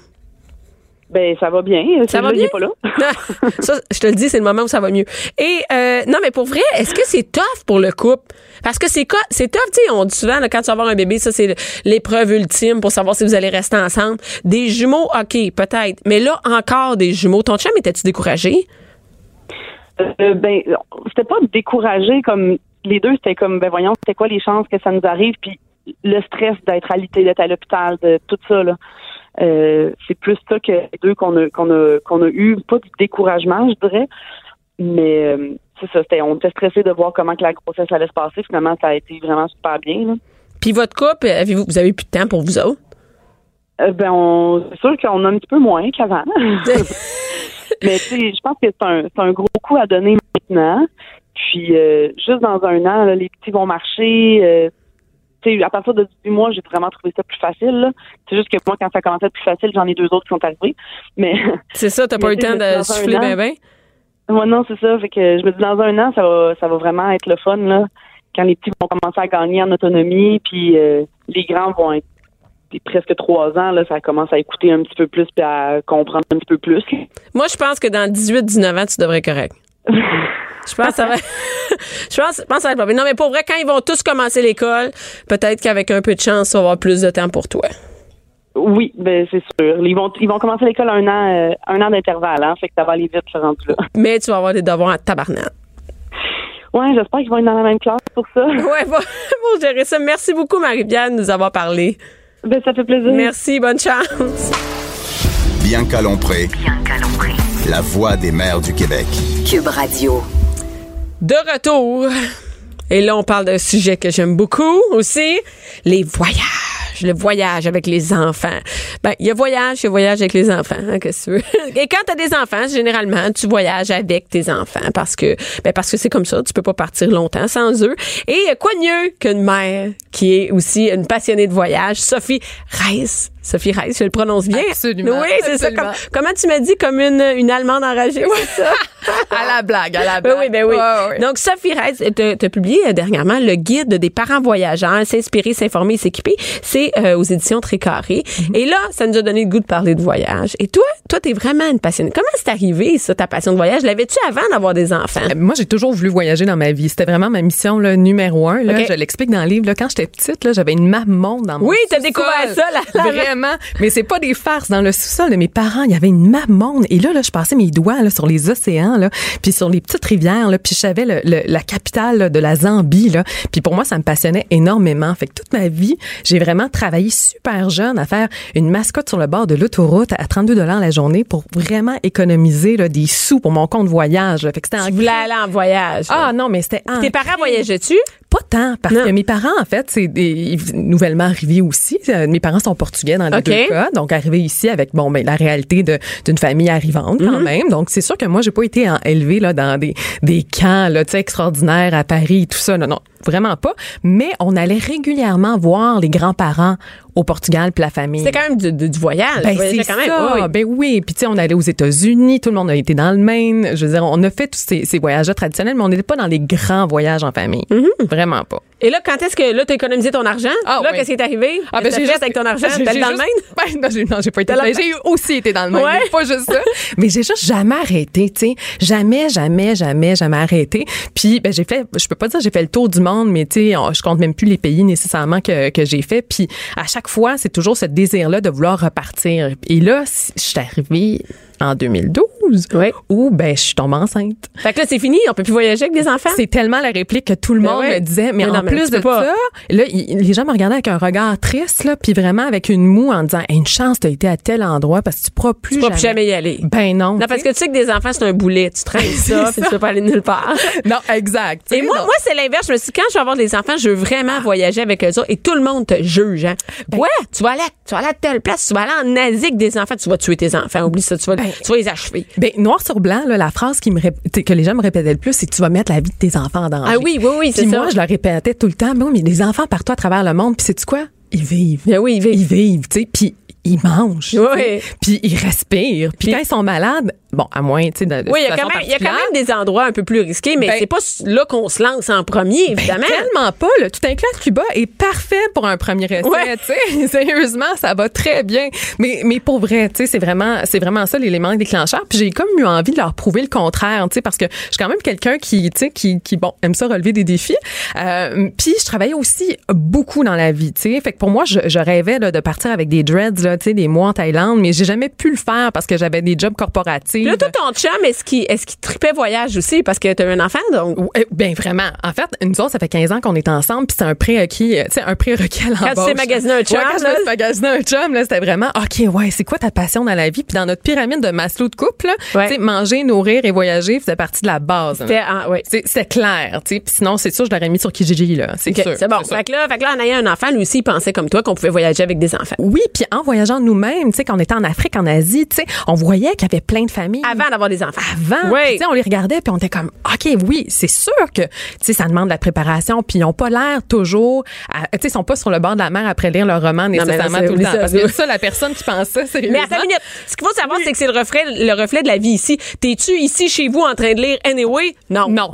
Speaker 6: Ben, ça va bien.
Speaker 4: Ça va bien?
Speaker 6: est pas là. [laughs]
Speaker 4: ça, je te le dis, c'est le moment où ça va mieux. Et euh, non, mais pour vrai, est-ce que c'est tough pour le couple? Parce que c'est c'est tough, tu sais, on dit souvent, là, quand tu vas avoir un bébé, ça, c'est l'épreuve ultime pour savoir si vous allez rester ensemble. Des jumeaux, OK, peut-être. Mais là, encore des jumeaux. Ton chum, était-tu découragé?
Speaker 6: Euh, ben, c'était pas découragé comme les deux, c'était comme ben voyons, c'était quoi les chances que ça nous arrive, puis le stress d'être alité, d'être à l'hôpital, de tout ça là. Euh, c'est plus ça que les deux qu'on a qu'on a qu'on a eu, pas du découragement, je dirais, mais euh, c'est ça, c'était on était stressé de voir comment que la grossesse allait se passer. Finalement, ça a été vraiment super bien. Là.
Speaker 4: Puis votre couple, avez-vous, vous avez plus de temps pour vous autres?
Speaker 6: Euh, ben, on, c'est sûr qu'on a un petit peu moins qu'avant. [laughs] Mais tu sais, je pense que c'est un, c'est un gros coup à donner maintenant. Puis euh, juste dans un an, là, les petits vont marcher. euh, sais, à partir de 18 mois, j'ai vraiment trouvé ça plus facile. C'est juste que moi, quand ça commençait à être plus facile, j'en ai deux autres qui sont arrivés. [laughs] Mais
Speaker 4: C'est ça, t'as pas eu le temps de souffler ben ben?
Speaker 6: moi, non, c'est ça. Fait que je me dis dans un an, ça va, ça va vraiment être le fun là. Quand les petits vont commencer à gagner en autonomie, puis euh, les grands vont être puis presque trois ans, là, ça commence à écouter un petit peu plus puis à comprendre un petit peu plus.
Speaker 4: Moi, je pense que dans 18-19 ans, tu devrais être correct. [laughs] Je pense que ça va. [laughs] je pense, je pense que ça va être pas pire. Non, mais pour vrai, quand ils vont tous commencer l'école, peut-être qu'avec un peu de chance, tu vas avoir plus de temps pour toi.
Speaker 6: Oui, ben c'est sûr. Ils vont ils vont commencer l'école un an euh, un an d'intervalle, hein, fait que ça va aller vite ce rendu là.
Speaker 4: Mais tu vas avoir des devoirs à tabarnak.
Speaker 6: Ouais, j'espère qu'ils vont être dans la même classe pour ça. [laughs]
Speaker 4: Ouais, bon, bon gérer ça. Merci beaucoup, Marie-Pierre, de nous avoir parlé.
Speaker 6: Ben ça fait plaisir.
Speaker 4: Merci, bonne chance.
Speaker 3: Bianca Lompré, la voix des mères du Québec.
Speaker 2: Cube Radio.
Speaker 4: De retour. Et là, on parle d'un sujet que j'aime beaucoup aussi, les voyages. Le voyage avec les enfants. Ben, il y a voyage, il y a voyage avec les enfants. hein, que? [laughs] Et quand tu des enfants, généralement, tu voyages avec tes enfants parce que ben parce que c'est comme ça, tu peux pas partir longtemps sans eux. Et quoi de mieux qu'une mère qui est aussi une passionnée de voyage, Sophie Reiss. Sophie Reiss, je le prononce bien.
Speaker 5: Absolument,
Speaker 4: Oui, c'est ça. Comme- comment tu m'as dit comme une, une allemande enragée, c'est ça? [laughs]
Speaker 5: à la blague, à la
Speaker 4: Ben
Speaker 5: blague.
Speaker 4: oui, ben oui. Donc, Sophie Reiss, tu as publié euh, dernièrement le guide des parents voyageurs, s'inspirer, s'informer, s'équiper. C'est euh, aux éditions Très Carré.
Speaker 5: Mm-hmm.
Speaker 4: Et là, ça nous a donné le goût de parler de voyage. Et toi, toi, t'es vraiment une passionnée. Comment c'est arrivé, ça, ta passion de voyage? L'avais-tu avant d'avoir des enfants?
Speaker 7: Euh, Moi, j'ai toujours voulu voyager dans ma vie. C'était vraiment ma mission là, numéro un. Là. Je l'explique dans le livre. Là, quand j'étais petite, là, j'avais une map monde dans mon
Speaker 4: Oui, t'as découvert ça, la- la-
Speaker 7: Vraiment. Mais c'est pas des farces. Dans le sous-sol de mes parents, il y avait une map monde. Et là, là je passais mes doigts là, sur les océans, là, puis sur les petites rivières, là, puis je savais le- le- la capitale là, de la Zambie. Là. Puis pour moi, ça me passionnait énormément. Fait que toute ma vie, j'ai vraiment travaillé super jeune à faire une mascotte sur le bord de l'autoroute à 32 dollars la journée pour vraiment économiser là, des sous pour mon compte voyage. Fait que c'était en
Speaker 4: Tu voulais aller en voyage.
Speaker 7: ah non, mais c'était
Speaker 4: Tes parents voyageais-tu?
Speaker 7: Pas tant, parce
Speaker 4: Non.
Speaker 7: que mes parents, en fait, c'est des nouvellement arrivés aussi. Euh, Mes parents sont portugais dans les deux cas, donc arrivés ici avec bon ben la réalité de d'une famille arrivante
Speaker 4: Mhm.
Speaker 7: quand même. Donc c'est sûr que moi j'ai pas été en- élevée là dans des des camps là, tu sais extraordinaires à Paris tout ça. Non non, vraiment pas. Mais on allait régulièrement voir les grands-parents au Portugal puis la famille.
Speaker 4: C'est quand même du, du- du voyage.
Speaker 7: Ben, c'est
Speaker 4: quand même.
Speaker 7: ça.
Speaker 4: Oui, oui.
Speaker 7: Ben oui. Puis tu sais, on allait aux États-Unis, tout le monde a été dans le Maine. Je veux dire, on a fait tous ces, ces voyages-là traditionnels, mais on n'était pas dans les grands voyages en famille.
Speaker 4: Mm-hmm.
Speaker 7: Vraiment pas.
Speaker 4: Et là, quand est-ce que là, t'as économisé ton argent?
Speaker 7: Ah,
Speaker 4: là,
Speaker 7: oui.
Speaker 4: qu'est-ce qui est arrivé?
Speaker 7: Ah, ben, j'ai juste-
Speaker 4: avec ton argent? T'es allé dans le Maine? [laughs]
Speaker 7: Ben, non, j'ai, non, j'ai pas été Maine. J'ai aussi été dans le Maine.
Speaker 4: Ouais.
Speaker 7: Pas juste ça. [laughs] Mais j'ai juste jamais arrêté, tu sais. Jamais, jamais, jamais, jamais arrêté. Puis, ben, j'ai fait, je peux pas dire j'ai fait le tour du monde, mais tu sais, je compte même plus les pays nécessairement que, que j'ai fait. Puis, à chaque fois, c'est toujours ce désir-là de vouloir repartir. Et là, je suis arrivée en 2012
Speaker 4: Ouais.
Speaker 7: où, ben, je suis tombée enceinte.
Speaker 4: Fait que là, c'est fini. On peut plus voyager avec des enfants?
Speaker 7: C'est tellement la réplique que tout le
Speaker 4: Ben
Speaker 7: monde me disait. Mais
Speaker 4: Mais
Speaker 7: en
Speaker 4: non,
Speaker 7: plus de
Speaker 4: pas.
Speaker 7: ça, là, les gens me regardaient avec un regard triste, là, puis vraiment avec une moue en disant, Hey, une chance, t'as été à tel endroit parce que tu pourras plus
Speaker 4: Tu vas plus jamais y aller.
Speaker 7: Ben non.
Speaker 4: Non, parce que tu sais que des enfants, c'est un boulet. Tu traînes [laughs] ça, puis tu peux pas aller nulle part. [laughs]
Speaker 7: non, exact.
Speaker 4: Et moi, moi c'est l'inverse. Je me suis dit, quand je vais avoir des enfants, je veux vraiment voyager avec eux autres. Et tout le monde te juge. Hein.
Speaker 7: Ben
Speaker 4: ouais, tu vas, aller tu vas aller à telle place, tu vas aller en Asie avec des enfants, tu vas tuer tes enfants. Oublie ça, tu vas, tu vas les achever.
Speaker 7: Ben, noir sur blanc, là, la phrase qui me que les gens me répétaient le plus, c'est tu vas mettre la vie de tes enfants en danger.
Speaker 4: Ah oui, oui, oui, c'est
Speaker 7: Puis
Speaker 4: ça.
Speaker 7: moi, je leur répétais tout le temps, mais, oui, mais les enfants partout à travers le monde, puis c'est tu quoi? Ils vivent.
Speaker 4: Ben oui, ils vivent.
Speaker 7: Ils vivent, tu sais, puis ils mangent.
Speaker 4: Oui.
Speaker 7: Puis ils respirent. Puis
Speaker 4: Puis-
Speaker 7: quand ils sont malades, bon, à moins, tu sais, de, de
Speaker 4: Oui, il y, a quand même, il y a quand
Speaker 7: particulières,
Speaker 4: même des endroits un peu plus risqués, mais
Speaker 7: Ben-
Speaker 4: c'est pas là qu'on se lance en premier,
Speaker 7: Ben,
Speaker 4: évidemment.
Speaker 7: tellement pas. Là. Tout inclus à Cuba est parfait pour un premier essai.
Speaker 4: Ouais.
Speaker 7: tu sais. [laughs] Sérieusement, ça va très bien. Mais, mais pour vrai, tu sais, c'est vraiment, c'est vraiment ça l'élément déclencheur. Puis j'ai comme eu envie de leur prouver le contraire, tu sais, parce que je suis quand même quelqu'un qui, tu sais, qui, qui, bon, aime ça relever des défis. Euh, puis je travaillais aussi beaucoup dans la vie, tu sais. Fait que pour moi, je, je rêvais là, de partir avec des dreads, tu sais, des mois en Thaïlande, mais j'ai jamais pu le faire parce que j'avais des jobs corporatifs.
Speaker 4: Là, toi, ton chum, est-ce qu'il est qu'il tripait voyage aussi? Parce que t'as eu un enfant, donc.
Speaker 7: Ouais, Ben vraiment. En fait, nous autres, ça fait 15 ans qu'on est ensemble, puis c'est un prérequis, euh, tu sais, un prérequis à l'embauche.
Speaker 4: Quand tu t'es magasiné un chum,
Speaker 7: Ouais, quand
Speaker 4: là.
Speaker 7: magasiné un chum, là, c'était vraiment, OK, ouais, c'est quoi ta passion dans la vie? Puis dans notre pyramide de Maslow de couple, là,
Speaker 4: Ouais.
Speaker 7: tu sais, manger, nourrir et voyager faisait partie de la base.
Speaker 4: C'était ouais.
Speaker 7: C'est clair, tu sais. Sinon, c'est sûr, je l'aurais mis sur Kijiji, là. C'est
Speaker 4: OK,
Speaker 7: sûr.
Speaker 4: c'est bon. Fait que, là, fait que là, en ayant un enfant, lui aussi, il pensait comme toi qu'on pouvait voyager avec des enfants.
Speaker 7: Oui, puis en voyageant nous-mêmes, tu sais, quand on était en Afrique, en Asie, tu sais, on voyait qu'il y avait plein de familles.
Speaker 4: Avant d'avoir des enfants.
Speaker 7: avant.
Speaker 4: Oui.
Speaker 7: Tu sais, on les regardait puis on était comme OK, oui, c'est sûr que tu sais ça demande de la préparation puis ils ont pas l'air toujours tu sais ils sont pas sur le bord de la mer après lire leur roman nécessairement
Speaker 4: là, c'est-
Speaker 7: tout le temps
Speaker 4: ça,
Speaker 7: parce que
Speaker 4: c'est-
Speaker 7: ça la personne qui pense ça sérieusement.
Speaker 4: Mais attends une minute. Ce qu'il faut savoir, c'est que c'est le reflet, le reflet de la vie ici. T'es-tu ici chez vous en train de lire Anyway? Non.
Speaker 7: Non.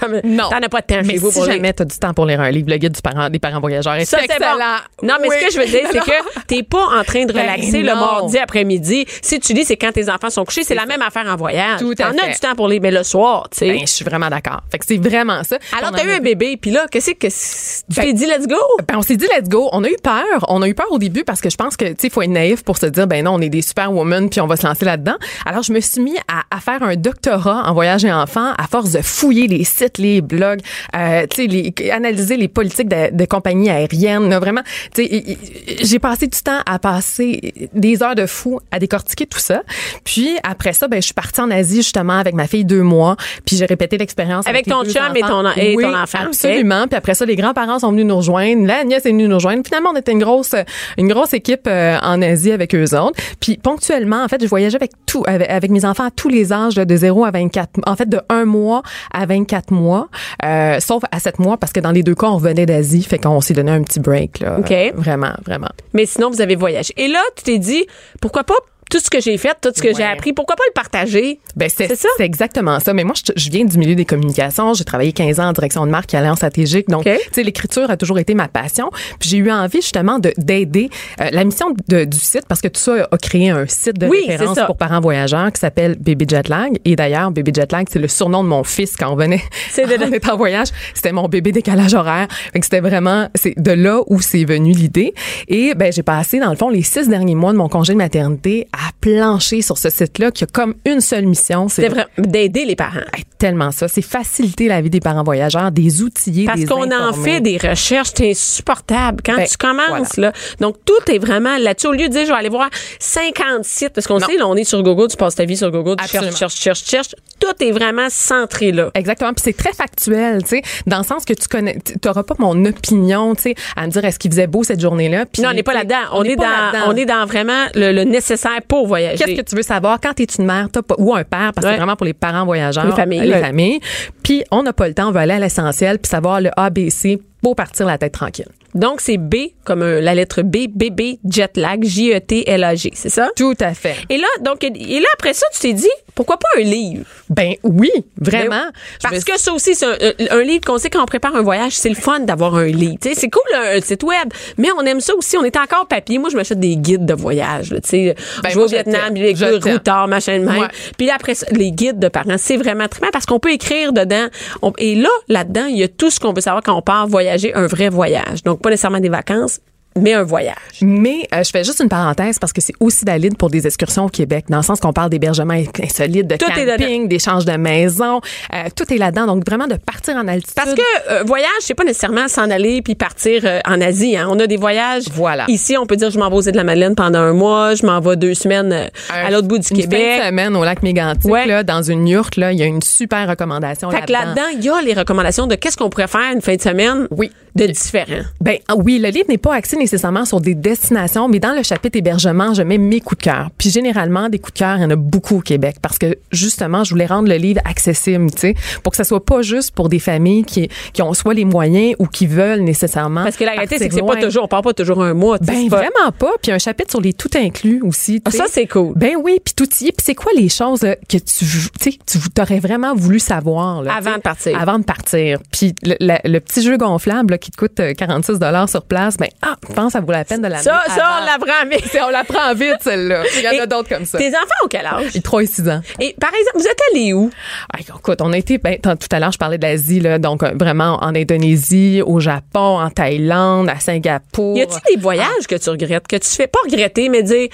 Speaker 4: Comme,
Speaker 7: Non.
Speaker 4: T'en as pas de temps
Speaker 7: mais
Speaker 4: chez vous
Speaker 7: si
Speaker 4: pour
Speaker 7: jamais tu as du temps pour lire un livre, le guide du parent, des parents voyageurs est
Speaker 4: Ça, c'est bon. Non, mais
Speaker 7: Oui.
Speaker 4: ce que je veux dire, [laughs] c'est que t'es pas en train de
Speaker 7: Ben
Speaker 4: relaxer le mardi après-midi. Si tu lis, c'est quand tes enfants sont couchés. C'est la même affaire en voyage.
Speaker 7: Tout
Speaker 4: T'en as du temps pour lire, mais le soir, tu sais.
Speaker 7: Ben, je suis vraiment d'accord. Fait que c'est vraiment ça.
Speaker 4: Alors, t'as eu un bébé, puis là, qu'est-ce que c'est- tu
Speaker 7: Ben,
Speaker 4: t'es dit, let's go?
Speaker 7: Ben, on s'est dit let's go. On a eu peur. On a eu peur au début parce que je pense que tu sais faut être naïf pour se dire ben non on est des superwomen puis on va se lancer là-dedans. Alors je me suis mis à, à faire un doctorat en voyage et enfants à force de fouiller les sites, les blogs, euh, tu sais les analyser les politiques de, de compagnies aériennes. Là, vraiment, j'ai passé du temps à passer des heures de fou à décortiquer tout ça. Puis après ça ben je suis partie en Asie justement avec ma fille deux mois puis j'ai répété l'expérience
Speaker 4: Avec
Speaker 7: les
Speaker 4: ton chum et ton- et
Speaker 7: Oui,
Speaker 4: ton enfant.
Speaker 7: Absolument. Puis après ça, les grands-parents sont venus nous rejoindre. La nièce est venue nous rejoindre. Finalement, on était une grosse, une grosse équipe euh, en Asie avec eux autres. Puis ponctuellement, en fait, je voyageais avec tout, avec, avec mes enfants à tous les âges, là, de 0 à 24, en fait, de 1 mois à 24 mois, euh, sauf à 7 mois, parce que dans les deux cas, on revenait d'Asie. Fait qu'on s'est donné un petit break, là.
Speaker 4: OK.
Speaker 7: Vraiment, vraiment.
Speaker 4: Mais sinon, vous avez voyagé. Et là, tu t'es dit, pourquoi pas tout ce que j'ai fait, tout ce que j'ai appris, pourquoi pas le partager?
Speaker 7: Ben c'est
Speaker 4: ça?
Speaker 7: c'est exactement ça. Mais moi, je, je viens du milieu des communications. J'ai travaillé 15 ans en direction de marque et alliance stratégique. Donc, tu sais, l'écriture a toujours été ma passion. Puis j'ai eu envie justement de d'aider euh, la mission de- du site parce que tout ça a créé un site de
Speaker 4: Oui,
Speaker 7: référence pour parents voyageurs qui s'appelle Baby Jetlag. Et d'ailleurs, Baby Jetlag, c'est le surnom de mon fils quand on venait.
Speaker 4: C'est de- [laughs]
Speaker 7: en voyage. C'était mon bébé décalage horaire. Fait que c'était vraiment, c'est de là où c'est venu l'idée. Et ben, j'ai passé dans le fond les six derniers mois de mon congé de maternité à plancher sur ce site-là qui a comme une seule mission, c'est
Speaker 4: vrai, d'aider les parents.
Speaker 7: Hey, tellement ça. C'est faciliter la vie des parents voyageurs, des outillés,
Speaker 4: Parce qu'on en fait des recherches, c'est insupportable. Quand
Speaker 7: Ben,
Speaker 4: tu commences, là. Donc, tout est vraiment là-dessus. Au lieu de dire, je vais aller voir 50 sites, parce qu'on sait, là, on est sur Google, tu passes ta vie sur Google, tu
Speaker 7: Absolument.
Speaker 4: cherches, cherches, cherches, cherches. Tout est vraiment centré là.
Speaker 7: Exactement. Puis c'est très factuel, tu sais, dans le sens que tu connais, tu n'auras pas mon opinion, tu sais, à me dire est-ce qu'il faisait beau cette journée-là? Puis,
Speaker 4: Non, on n'est pas là-dedans. On, est dans, on est dans vraiment le, le nécessaire pour voyager.
Speaker 7: Qu'est-ce que tu veux savoir? Quand tu es une mère pas, ou un père, parce que
Speaker 4: Ouais.
Speaker 7: c'est vraiment pour les parents voyageurs,
Speaker 4: Les familles,
Speaker 7: les
Speaker 4: ouais.
Speaker 7: familles. Puis on n'a pas le temps, on veut aller à l'essentiel, puis savoir le ABC pour partir la tête tranquille.
Speaker 4: Donc, c'est B, comme la lettre B, bébé jet lag, J-E-T-L-A-G, c'est ça?
Speaker 7: Tout à fait.
Speaker 4: Et là, donc, et là, après ça, tu t'es dit, Pourquoi pas un livre?
Speaker 7: Ben oui, vraiment.
Speaker 4: Ben,
Speaker 7: Je
Speaker 4: Parce que ça aussi, c'est un, un livre qu'on sait quand on prépare un voyage, c'est le fun d'avoir un livre. Tu sais, c'est cool un site web, mais on aime ça aussi. On est encore papier. Moi, je m'achète des guides de voyage. là, Tu sais,
Speaker 7: Ben,
Speaker 4: je vais au Vietnam,
Speaker 7: t'aime.
Speaker 4: routard, machin de même.
Speaker 7: Ouais.
Speaker 4: Puis là, après ça, les guides de parents, c'est vraiment très bien parce qu'on peut écrire dedans. On- et là, là-dedans, il y a tout ce qu'on veut savoir quand on part voyager, un vrai voyage. Donc, pas nécessairement des vacances, mais un voyage.
Speaker 7: Mais euh, je fais juste une parenthèse parce que c'est aussi valide pour des excursions au Québec, dans le sens qu'on parle d'hébergement insolites, de
Speaker 4: Tout
Speaker 7: camping, d'échange de maisons, euh, tout est là-dedans. Donc vraiment de partir en altitude.
Speaker 4: Parce que euh, voyage, c'est pas nécessairement s'en aller puis partir en Asie. Hein. On a des voyages.
Speaker 7: Voilà.
Speaker 4: Ici, on peut dire je m'en vais aux îles de la Madeleine pendant un mois, je m'en vais deux semaines à l'autre bout du
Speaker 7: une
Speaker 4: Québec.
Speaker 7: fin de semaine au lac Mégantic,
Speaker 4: Ouais.
Speaker 7: là, dans une yourte, là, il y a une super recommandation
Speaker 4: Fait que
Speaker 7: là-dedans.
Speaker 4: là-dedans, il y a les recommandations de qu'est-ce qu'on pourrait faire une fin de semaine
Speaker 7: Oui.
Speaker 4: de différent.
Speaker 7: Ben ah oui, le livre n'est pas axé nécessairement sur des destinations, mais dans le chapitre hébergement, je mets mes coups de cœur. Puis généralement, des coups de cœur, il y en a beaucoup au Québec parce que justement, je voulais rendre le livre accessible, tu sais, pour que ça soit pas juste pour des familles qui qui ont soit les moyens ou qui veulent nécessairement.
Speaker 4: Parce que la réalité, c'est que c'est pas toujours, on part pas toujours un mois.
Speaker 7: Ben
Speaker 4: pas-
Speaker 7: vraiment pas. Puis un chapitre sur les tout inclus aussi.
Speaker 4: Ah, ça, c'est cool.
Speaker 7: Ben oui, puis tout y est. Puis c'est quoi les choses là, que tu, tu sais, tu t'aurais vraiment voulu savoir là,
Speaker 4: Avant de partir.
Speaker 7: Avant de partir. Puis le, le- le petit jeu gonflable là, qui te coûte euh, 46 dollars sur place, ben ah, je pense que ça vaut la peine de l'amener.
Speaker 4: Ça, ça, on l'apprend vite.
Speaker 7: On la prend vite celle-là. Il y en
Speaker 4: Et
Speaker 7: a d'autres comme ça.
Speaker 4: Tes enfants ont quel âge?
Speaker 7: Et 3 et 6 ans.
Speaker 4: Et par exemple, vous êtes allés où?
Speaker 7: Ah, écoute, on a été, ben, tout à l'heure, je parlais de l'Asie, là, donc euh, vraiment en Indonésie, au Japon, en Thaïlande, à Singapour.
Speaker 4: Y a-t-il des voyages que tu regrettes, que tu fais pas regretter, mais dire,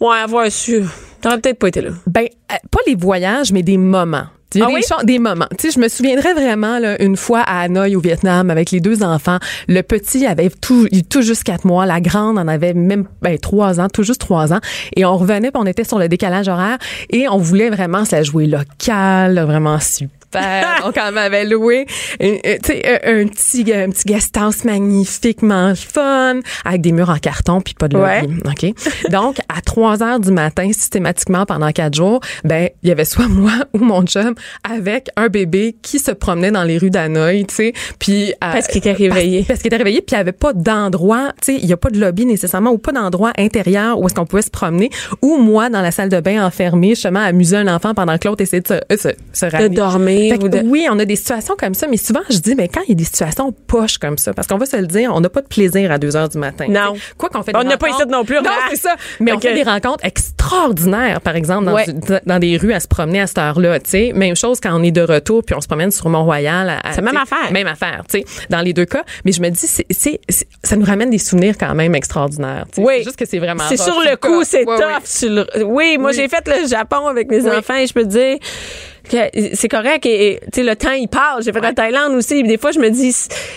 Speaker 4: ouais, avoir su, t'aurais peut-être pas été là?
Speaker 7: Ben, euh, pas les voyages, mais des moments. Il y a
Speaker 4: Ah
Speaker 7: des,
Speaker 4: oui?
Speaker 7: choses- des moments. Tu sais, je me souviendrai vraiment là, une fois à Hanoï au Vietnam avec les deux enfants. Le petit avait tout, il tout juste quatre mois. La grande en avait même ben, trois ans, tout juste trois ans. Et on revenait, puis on était sur le décalage horaire et on voulait vraiment se la jouer locale, vraiment super. Donc, on m'avait loué un, un- tu sais, un, petit, un petit guest house magnifiquement fun avec des murs en carton puis pas de
Speaker 4: Ouais.
Speaker 7: lobby. OK? Donc, à 3 heures du matin, systématiquement, pendant quatre jours, ben, il y avait soit moi ou mon chum avec un bébé qui se promenait dans les rues d'Hanoï, tu sais, puis... euh,
Speaker 4: Parce qu'il était réveillé.
Speaker 7: Parce, parce qu'il était réveillé, puis il n'y avait pas d'endroit, tu sais, il n'y a pas de lobby nécessairement ou pas d'endroit intérieur où est-ce qu'on pouvait se promener ou moi, dans la salle de bain enfermée, justement, amuser un enfant pendant que l'autre essayait de se, euh, se, se ramener.
Speaker 4: dormir
Speaker 7: Que
Speaker 4: de-
Speaker 7: Oui, on a des situations comme ça, mais souvent, je dis, mais quand il y a des situations poches comme ça, parce qu'on va se le dire, on n'a pas de plaisir à 2 heures du matin.
Speaker 4: Non.
Speaker 7: Quoi qu'on fait
Speaker 4: On n'a pas ici non plus,
Speaker 7: Non,
Speaker 4: regarde.
Speaker 7: c'est ça. Mais on
Speaker 4: Fait
Speaker 7: des rencontres extraordinaires, par exemple, dans,
Speaker 4: Ouais.
Speaker 7: du- dans des rues à se promener à cette heure-là. Tu sais, même chose quand on est de retour puis on se promène sur Mont-Royal.
Speaker 4: C'est la même affaire.
Speaker 7: Même affaire, tu sais, dans les deux cas. Mais je me dis, c'est, c'est, c'est- ça nous ramène des souvenirs quand même extraordinaires.
Speaker 4: Oui.
Speaker 7: C'est juste que c'est vraiment.
Speaker 4: C'est sur le coup, c'est
Speaker 7: Ouais,
Speaker 4: tough. le- Oui, moi,
Speaker 7: Oui.
Speaker 4: j'ai fait le Japon avec mes
Speaker 7: Oui.
Speaker 4: enfants et je peux te dire c'est correct. Et, tu sais, le temps, il passe. J'ai fait la Thaïlande aussi. Des fois, je me dis,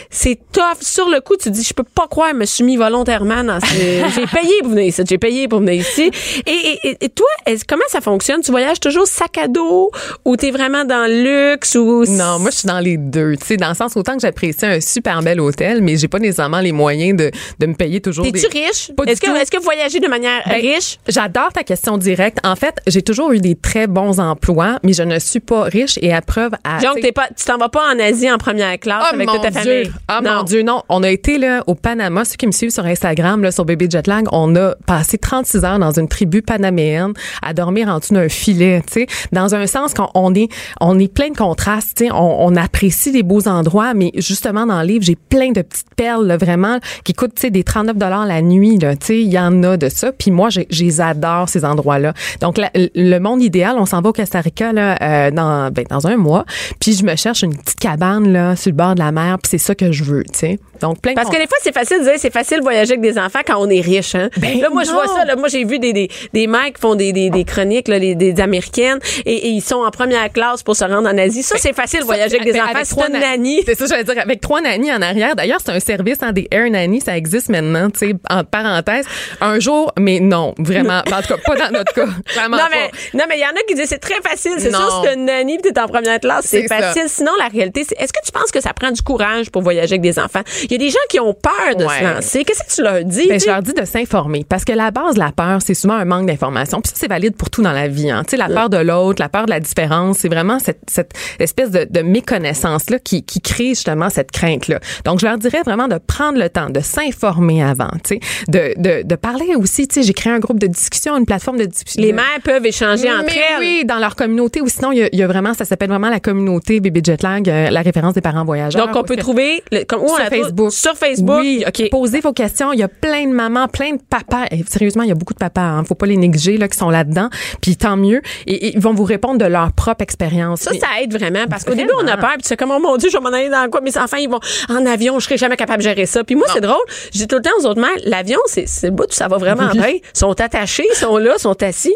Speaker 4: c'est- tough. Sur le coup, tu dis, je peux pas croire, je me suis mis volontairement dans ce... [laughs] J'ai payé pour venir ici. J'ai payé pour venir ici. Et, et, et- toi, comment ça fonctionne? Tu voyages toujours sac à dos ou t'es vraiment dans le luxe ou...
Speaker 7: Non, moi, je suis dans les deux. Tu sais, dans le sens autant que j'apprécie un super bel hôtel, mais j'ai pas nécessairement les moyens de, de me payer toujours
Speaker 4: T'es-tu
Speaker 7: des.
Speaker 4: riche? Est-ce que, est-ce que voyager de manière
Speaker 7: Ben,
Speaker 4: riche?
Speaker 7: J'adore ta question directe. En fait, j'ai toujours eu des très bons emplois, mais je ne suis pas riche et à preuve à.
Speaker 4: Donc, t'es pas, tu t'en vas pas en Asie en première classe
Speaker 7: Oh
Speaker 4: avec toute ta
Speaker 7: Dieu.
Speaker 4: famille.
Speaker 7: Ah
Speaker 4: non.
Speaker 7: mon Dieu, non. On a été là au Panama. Ceux qui me suivent sur Instagram, là, sur Bébé Jetlag, on a passé 36 heures dans une tribu panaméenne à dormir en dessous d'un filet, tu sais. Dans un sens qu'on on est, on est plein de contrastes, tu sais. On, on apprécie les beaux endroits, mais justement dans le livre, j'ai plein de petites perles, là, vraiment, qui coûtent, tu sais, des 39 dollars la nuit, là, tu sais. Il y en a de ça. Puis moi, j'ai- je les adore, ces endroits-là. Donc, la- le monde idéal, on s'en va au Costa Rica, là, euh, dans, ben, dans un mois. Puis je me cherche une petite cabane, là, sur le bord de la mer. Puis c'est ça que je veux, tu sais. Donc, plein de
Speaker 4: Parce que des fois, c'est facile de dire, c'est facile de voyager avec des enfants quand on est riche, hein.
Speaker 7: Ben
Speaker 4: là, moi, je vois ça, là. Moi, j'ai vu des, des, des mecs qui font des, des, des chroniques, là, les- des américaines, et, et ils sont en première classe pour se rendre en Asie. Ça, c'est facile de voyager avec des
Speaker 7: Ben,
Speaker 4: enfants. C'est
Speaker 7: trois
Speaker 4: une
Speaker 7: na-
Speaker 4: nanny.
Speaker 7: C'est ça, j'allais dire, avec trois nannies en arrière. D'ailleurs, c'est un service, hein, des Air Nannies, ça existe maintenant, tu sais, en parenthèse. Un jour, mais non, vraiment. En tout cas, pas dans notre cas. [laughs] Clairement
Speaker 4: Non
Speaker 7: pas.
Speaker 4: mais, non, mais il y en a qui disent c'est très facile. C'est sûr, c'est une nanny puis t'es en première classe, c'est
Speaker 7: ça.
Speaker 4: facile. Sinon, la réalité, c'est est-ce que tu penses que ça prend du courage pour voyager avec des enfants? Il y a des gens qui ont peur de se
Speaker 7: Ouais.
Speaker 4: lancer. Qu'est-ce que tu leur dis?
Speaker 7: Ben, je leur dis de s'informer parce que la base de la peur, c'est souvent un manque d'information. Puis ça, c'est valide pour tout dans la vie. Hein. Tu sais, la peur de l'autre, la peur de la différence, c'est vraiment cette, cette espèce de, de méconnaissance là qui, qui crée justement cette crainte là. Donc, je leur dirais vraiment de prendre le temps de s'informer avant. Tu sais, de, de, de parler aussi. Tu sais, j'ai créé un groupe de discussion, une plateforme de discussion.
Speaker 4: les mères peuvent échanger entre
Speaker 7: Mais
Speaker 4: elles.
Speaker 7: oui, dans leur communauté ou sinon, il y a, il y a vraiment, ça s'appelle vraiment la communauté Bébé Jetlag, euh, la référence des parents voyageurs.
Speaker 4: Donc, on peut trouver le, comme,
Speaker 7: sur? Facebook.
Speaker 4: Sur Facebook.
Speaker 7: Oui,
Speaker 4: OK.
Speaker 7: Posez vos questions. Il y a plein de mamans, plein de papas. Et sérieusement, il y a beaucoup de papas. Hein. Faut pas les négliger là qui sont là-dedans. Puis tant mieux. Et, et ils vont vous répondre de leur propre expérience.
Speaker 4: Ça,
Speaker 7: Mais-
Speaker 4: ça aide vraiment parce qu'au début, on a peur, puis tu sais comme, oh mon Dieu, je vais m'en aller dans quoi? Mes enfants, ils vont en avion, je serai jamais capable de gérer ça. Puis moi, c'est drôle. Dis tout le temps aux autres mères, l'avion, c'est le bout ça va vraiment [laughs] bien. Ils sont attachés, ils sont là, ils sont assis.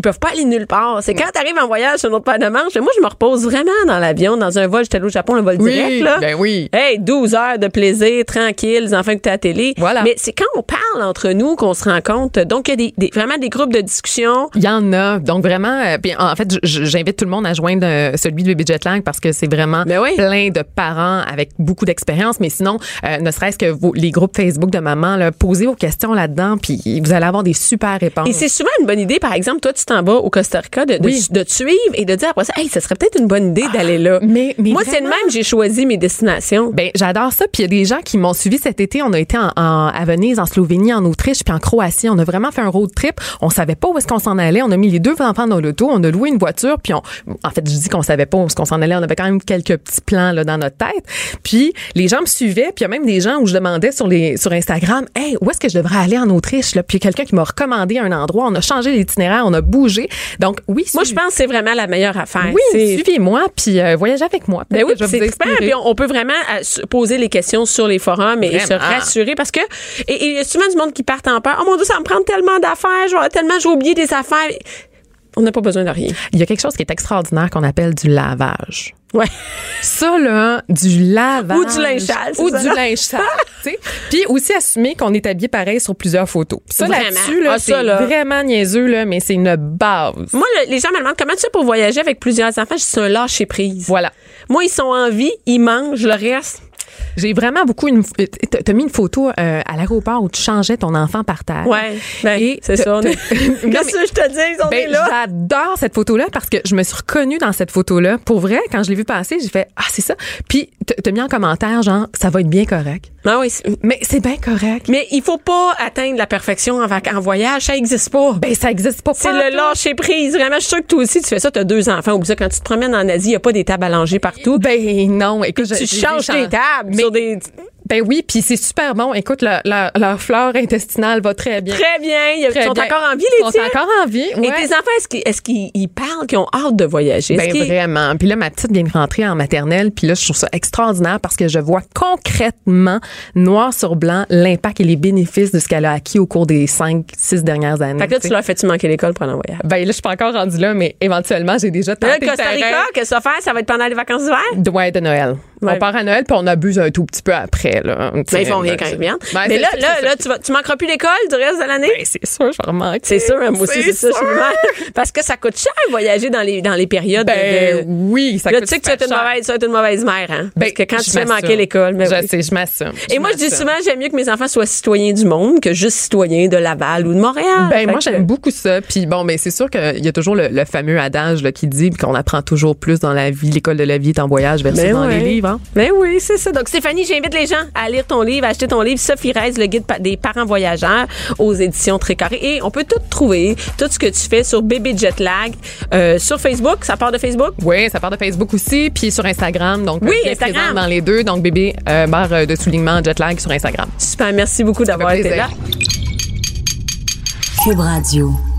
Speaker 4: Ils peuvent pas aller nulle part. C'est quand tu arrives en voyage sur notre paire de manche, moi, je me repose vraiment dans l'avion, dans un vol. J'étais au Japon, le vol
Speaker 7: Oui,
Speaker 4: direct, là.
Speaker 7: ben oui.
Speaker 4: Hey, 12 heures de plaisir, tranquille, les enfants écoutent à la télé.
Speaker 7: Voilà.
Speaker 4: Mais c'est quand on parle entre nous qu'on se rend compte. Donc, il y a des, des- vraiment des groupes de discussion.
Speaker 7: Il y en a. Donc vraiment, euh, puis en fait, j'invite tout le monde à joindre euh, celui de Bébé Jetlag parce que c'est vraiment
Speaker 4: Ben oui.
Speaker 7: plein de parents avec beaucoup d'expérience. Mais sinon, euh, ne serait-ce que vos, les groupes Facebook de maman, là, posez vos questions là-dedans, puis vous allez avoir des super réponses.
Speaker 4: Et c'est souvent une bonne idée, par exemple, toi, tu t'en vas au Costa Rica, de, de,
Speaker 7: Oui.
Speaker 4: de te suivre et de dire après ça, hey, ça serait peut-être une bonne idée d'aller là.
Speaker 7: mais- mais
Speaker 4: Moi, c'est
Speaker 7: vraiment.
Speaker 4: même, j'ai choisi mes destinations.
Speaker 7: Ben j'adore ça. Puis il y a des gens qui m'ont suivi cet été. On a été en, en- à Venise, en Slovénie, en Autriche, puis en Croatie. On a vraiment fait un road trip. On savait pas où est-ce qu'on s'en allait. On a mis les deux enfants dans l'auto. On a loué une voiture. Puis on, en fait, je dis qu'on savait pas où est-ce qu'on s'en allait. On avait quand même quelques petits plans là dans notre tête. Puis les gens me suivaient. Puis il y a même des gens où je demandais sur les sur Instagram, hey, où est-ce que je devrais aller en Autriche là Puis il y a quelqu'un qui m'a recommandé un endroit. On a changé l'itinéraire. On a bougé. Donc oui.
Speaker 4: Moi, je pense que c'est vraiment la meilleure affaire.
Speaker 7: Oui,
Speaker 4: C'est-
Speaker 7: suivez-moi puis euh, voyagez avec moi.
Speaker 4: Ben oui, c'est
Speaker 7: vous
Speaker 4: super. Puis on, on peut vraiment euh, se poser les questions sur les forums et, et se rassurer parce que et et il y a souvent du monde qui part en peur. Oh mon Dieu, ça me prend tellement d'affaires, je vais- tellement j'ai oublié des affaires. On n'a pas besoin de rien.
Speaker 7: Il y a quelque chose qui est extraordinaire qu'on appelle du lavage.
Speaker 4: Ouais.
Speaker 7: Ça, là, du lavage.
Speaker 4: Ou du linge sale,
Speaker 7: Ou
Speaker 4: ça,
Speaker 7: du
Speaker 4: là?
Speaker 7: linge sale. tu sais. Puis aussi assumer qu'on est habillé pareil sur plusieurs photos. Ça, là-dessus, là,
Speaker 4: Ah,
Speaker 7: c'est vraiment niaiseux, là, mais c'est une base.
Speaker 4: Moi, le- les gens me demandent comment tu fais pour voyager avec plusieurs enfants? Je c'est un lâcher prise.
Speaker 7: Voilà.
Speaker 4: Moi, ils sont en vie, ils mangent, le reste.
Speaker 7: J'ai vraiment beaucoup une. T'as mis une photo euh, à l'aéroport où tu changeais ton enfant par terre.
Speaker 4: Ouais, ben, c'est ça. est- [laughs]
Speaker 7: mais- [laughs]
Speaker 4: Qu'est-ce que je te dis? On est
Speaker 7: Ben,
Speaker 4: là.
Speaker 7: j'adore cette photo-là parce que je me suis reconnue dans cette photo-là. Pour vrai, quand je l'ai vue passer, j'ai fait Ah, c'est ça. Puis, t'as mis en commentaire, genre, ça va être bien correct.
Speaker 4: Ah oui,
Speaker 7: Mais c'est bien correct.
Speaker 4: mais il faut pas atteindre la perfection en, vac- en voyage, ça existe pas.
Speaker 7: Ben, ça existe pas.
Speaker 4: c'est le lâcher prise. Vraiment, je suis sûre que toi aussi, tu fais ça, t'as deux enfants. Oublie ça, quand tu te promènes en Asie, n'y a pas des tables langer partout.
Speaker 7: Ben non, écoute, je-
Speaker 4: tu changes tes tables
Speaker 7: Mais-
Speaker 4: sur des...
Speaker 7: Ben oui, puis c'est super bon. Écoute, leur, leur, leur flore intestinale va très bien.
Speaker 4: Très bien. Ils
Speaker 7: Très
Speaker 4: sont
Speaker 7: bien.
Speaker 4: encore en vie,
Speaker 7: Ils
Speaker 4: les
Speaker 7: sont
Speaker 4: tiens?
Speaker 7: encore en vie.
Speaker 4: Et
Speaker 7: ouais.
Speaker 4: tes enfants, est-ce qu'ils est-ce qu'ils ils parlent, qu'ils ont hâte de voyager?
Speaker 7: Ben vraiment. Puis là, ma petite vient de rentrer en maternelle. Puis là, je trouve ça extraordinaire parce que je vois concrètement, noir sur blanc, l'impact et les bénéfices de ce qu'elle a acquis au cours des cinq, six dernières années.
Speaker 4: Fait que là,
Speaker 7: tu
Speaker 4: leur fais-tu manquer l'école aller en voyage?
Speaker 7: Ben là, je suis pas encore rendue là, mais éventuellement, j'ai déjà tenté le
Speaker 4: Costa Rica, qu'est-ce que ça va faire? Ça va être pendant les vacances d'hiver?
Speaker 7: De, ouais, de Noël.
Speaker 4: Ouais.
Speaker 7: On part à Noël, puis on abuse un tout petit peu après. Là.
Speaker 4: Mais Ben, ils font rien quand ils viennent.
Speaker 7: Ben,
Speaker 4: Mais là, là, là, tu, vas, tu manqueras plus l'école du reste de l'année?
Speaker 7: Ben, c'est sûr, je vais remanquer.
Speaker 4: C'est sûr, moi aussi, c'est ça, je. [laughs] Parce que ça coûte cher voyager dans les, dans les périodes
Speaker 7: Ben
Speaker 4: de. de-
Speaker 7: oui, ça coûte
Speaker 4: tu sais que tu vas une
Speaker 7: cher.
Speaker 4: mauvaise, tu vas être une mauvaise mère, hein? Parce
Speaker 7: Ben,
Speaker 4: que quand tu fais manquer l'école, mais
Speaker 7: Je
Speaker 4: oui.
Speaker 7: sais, je m'assume.
Speaker 4: Et moi, je dis souvent, j'aime mieux que mes enfants soient citoyens du monde que juste citoyens de Laval ou de Montréal.
Speaker 7: Ben moi j'aime beaucoup ça. Puis bon, ben c'est sûr qu'il y a toujours le, le fameux adage là, qui dit qu'on apprend toujours plus dans la vie. L'école de la vie est en voyage versus
Speaker 4: Ben
Speaker 7: dans les livres. hein.
Speaker 4: Ben oui, c'est ça. Donc, Stéphanie, j'invite les gens à lire ton livre, à acheter ton livre, Sophie Reyes, le guide des parents voyageurs aux éditions Trécarré. Et on peut tout trouver, tout ce que tu fais sur Bébé Jetlag, euh, sur Facebook. Ça part de Facebook?
Speaker 7: Oui, ça part de Facebook aussi, puis sur Instagram. Donc
Speaker 4: Oui, Instagram.
Speaker 7: présent dans les deux. Donc bébé euh, barre euh, de soulignement jetlag sur Instagram.
Speaker 4: Super, merci beaucoup d'avoir été là.
Speaker 1: Cube Radio.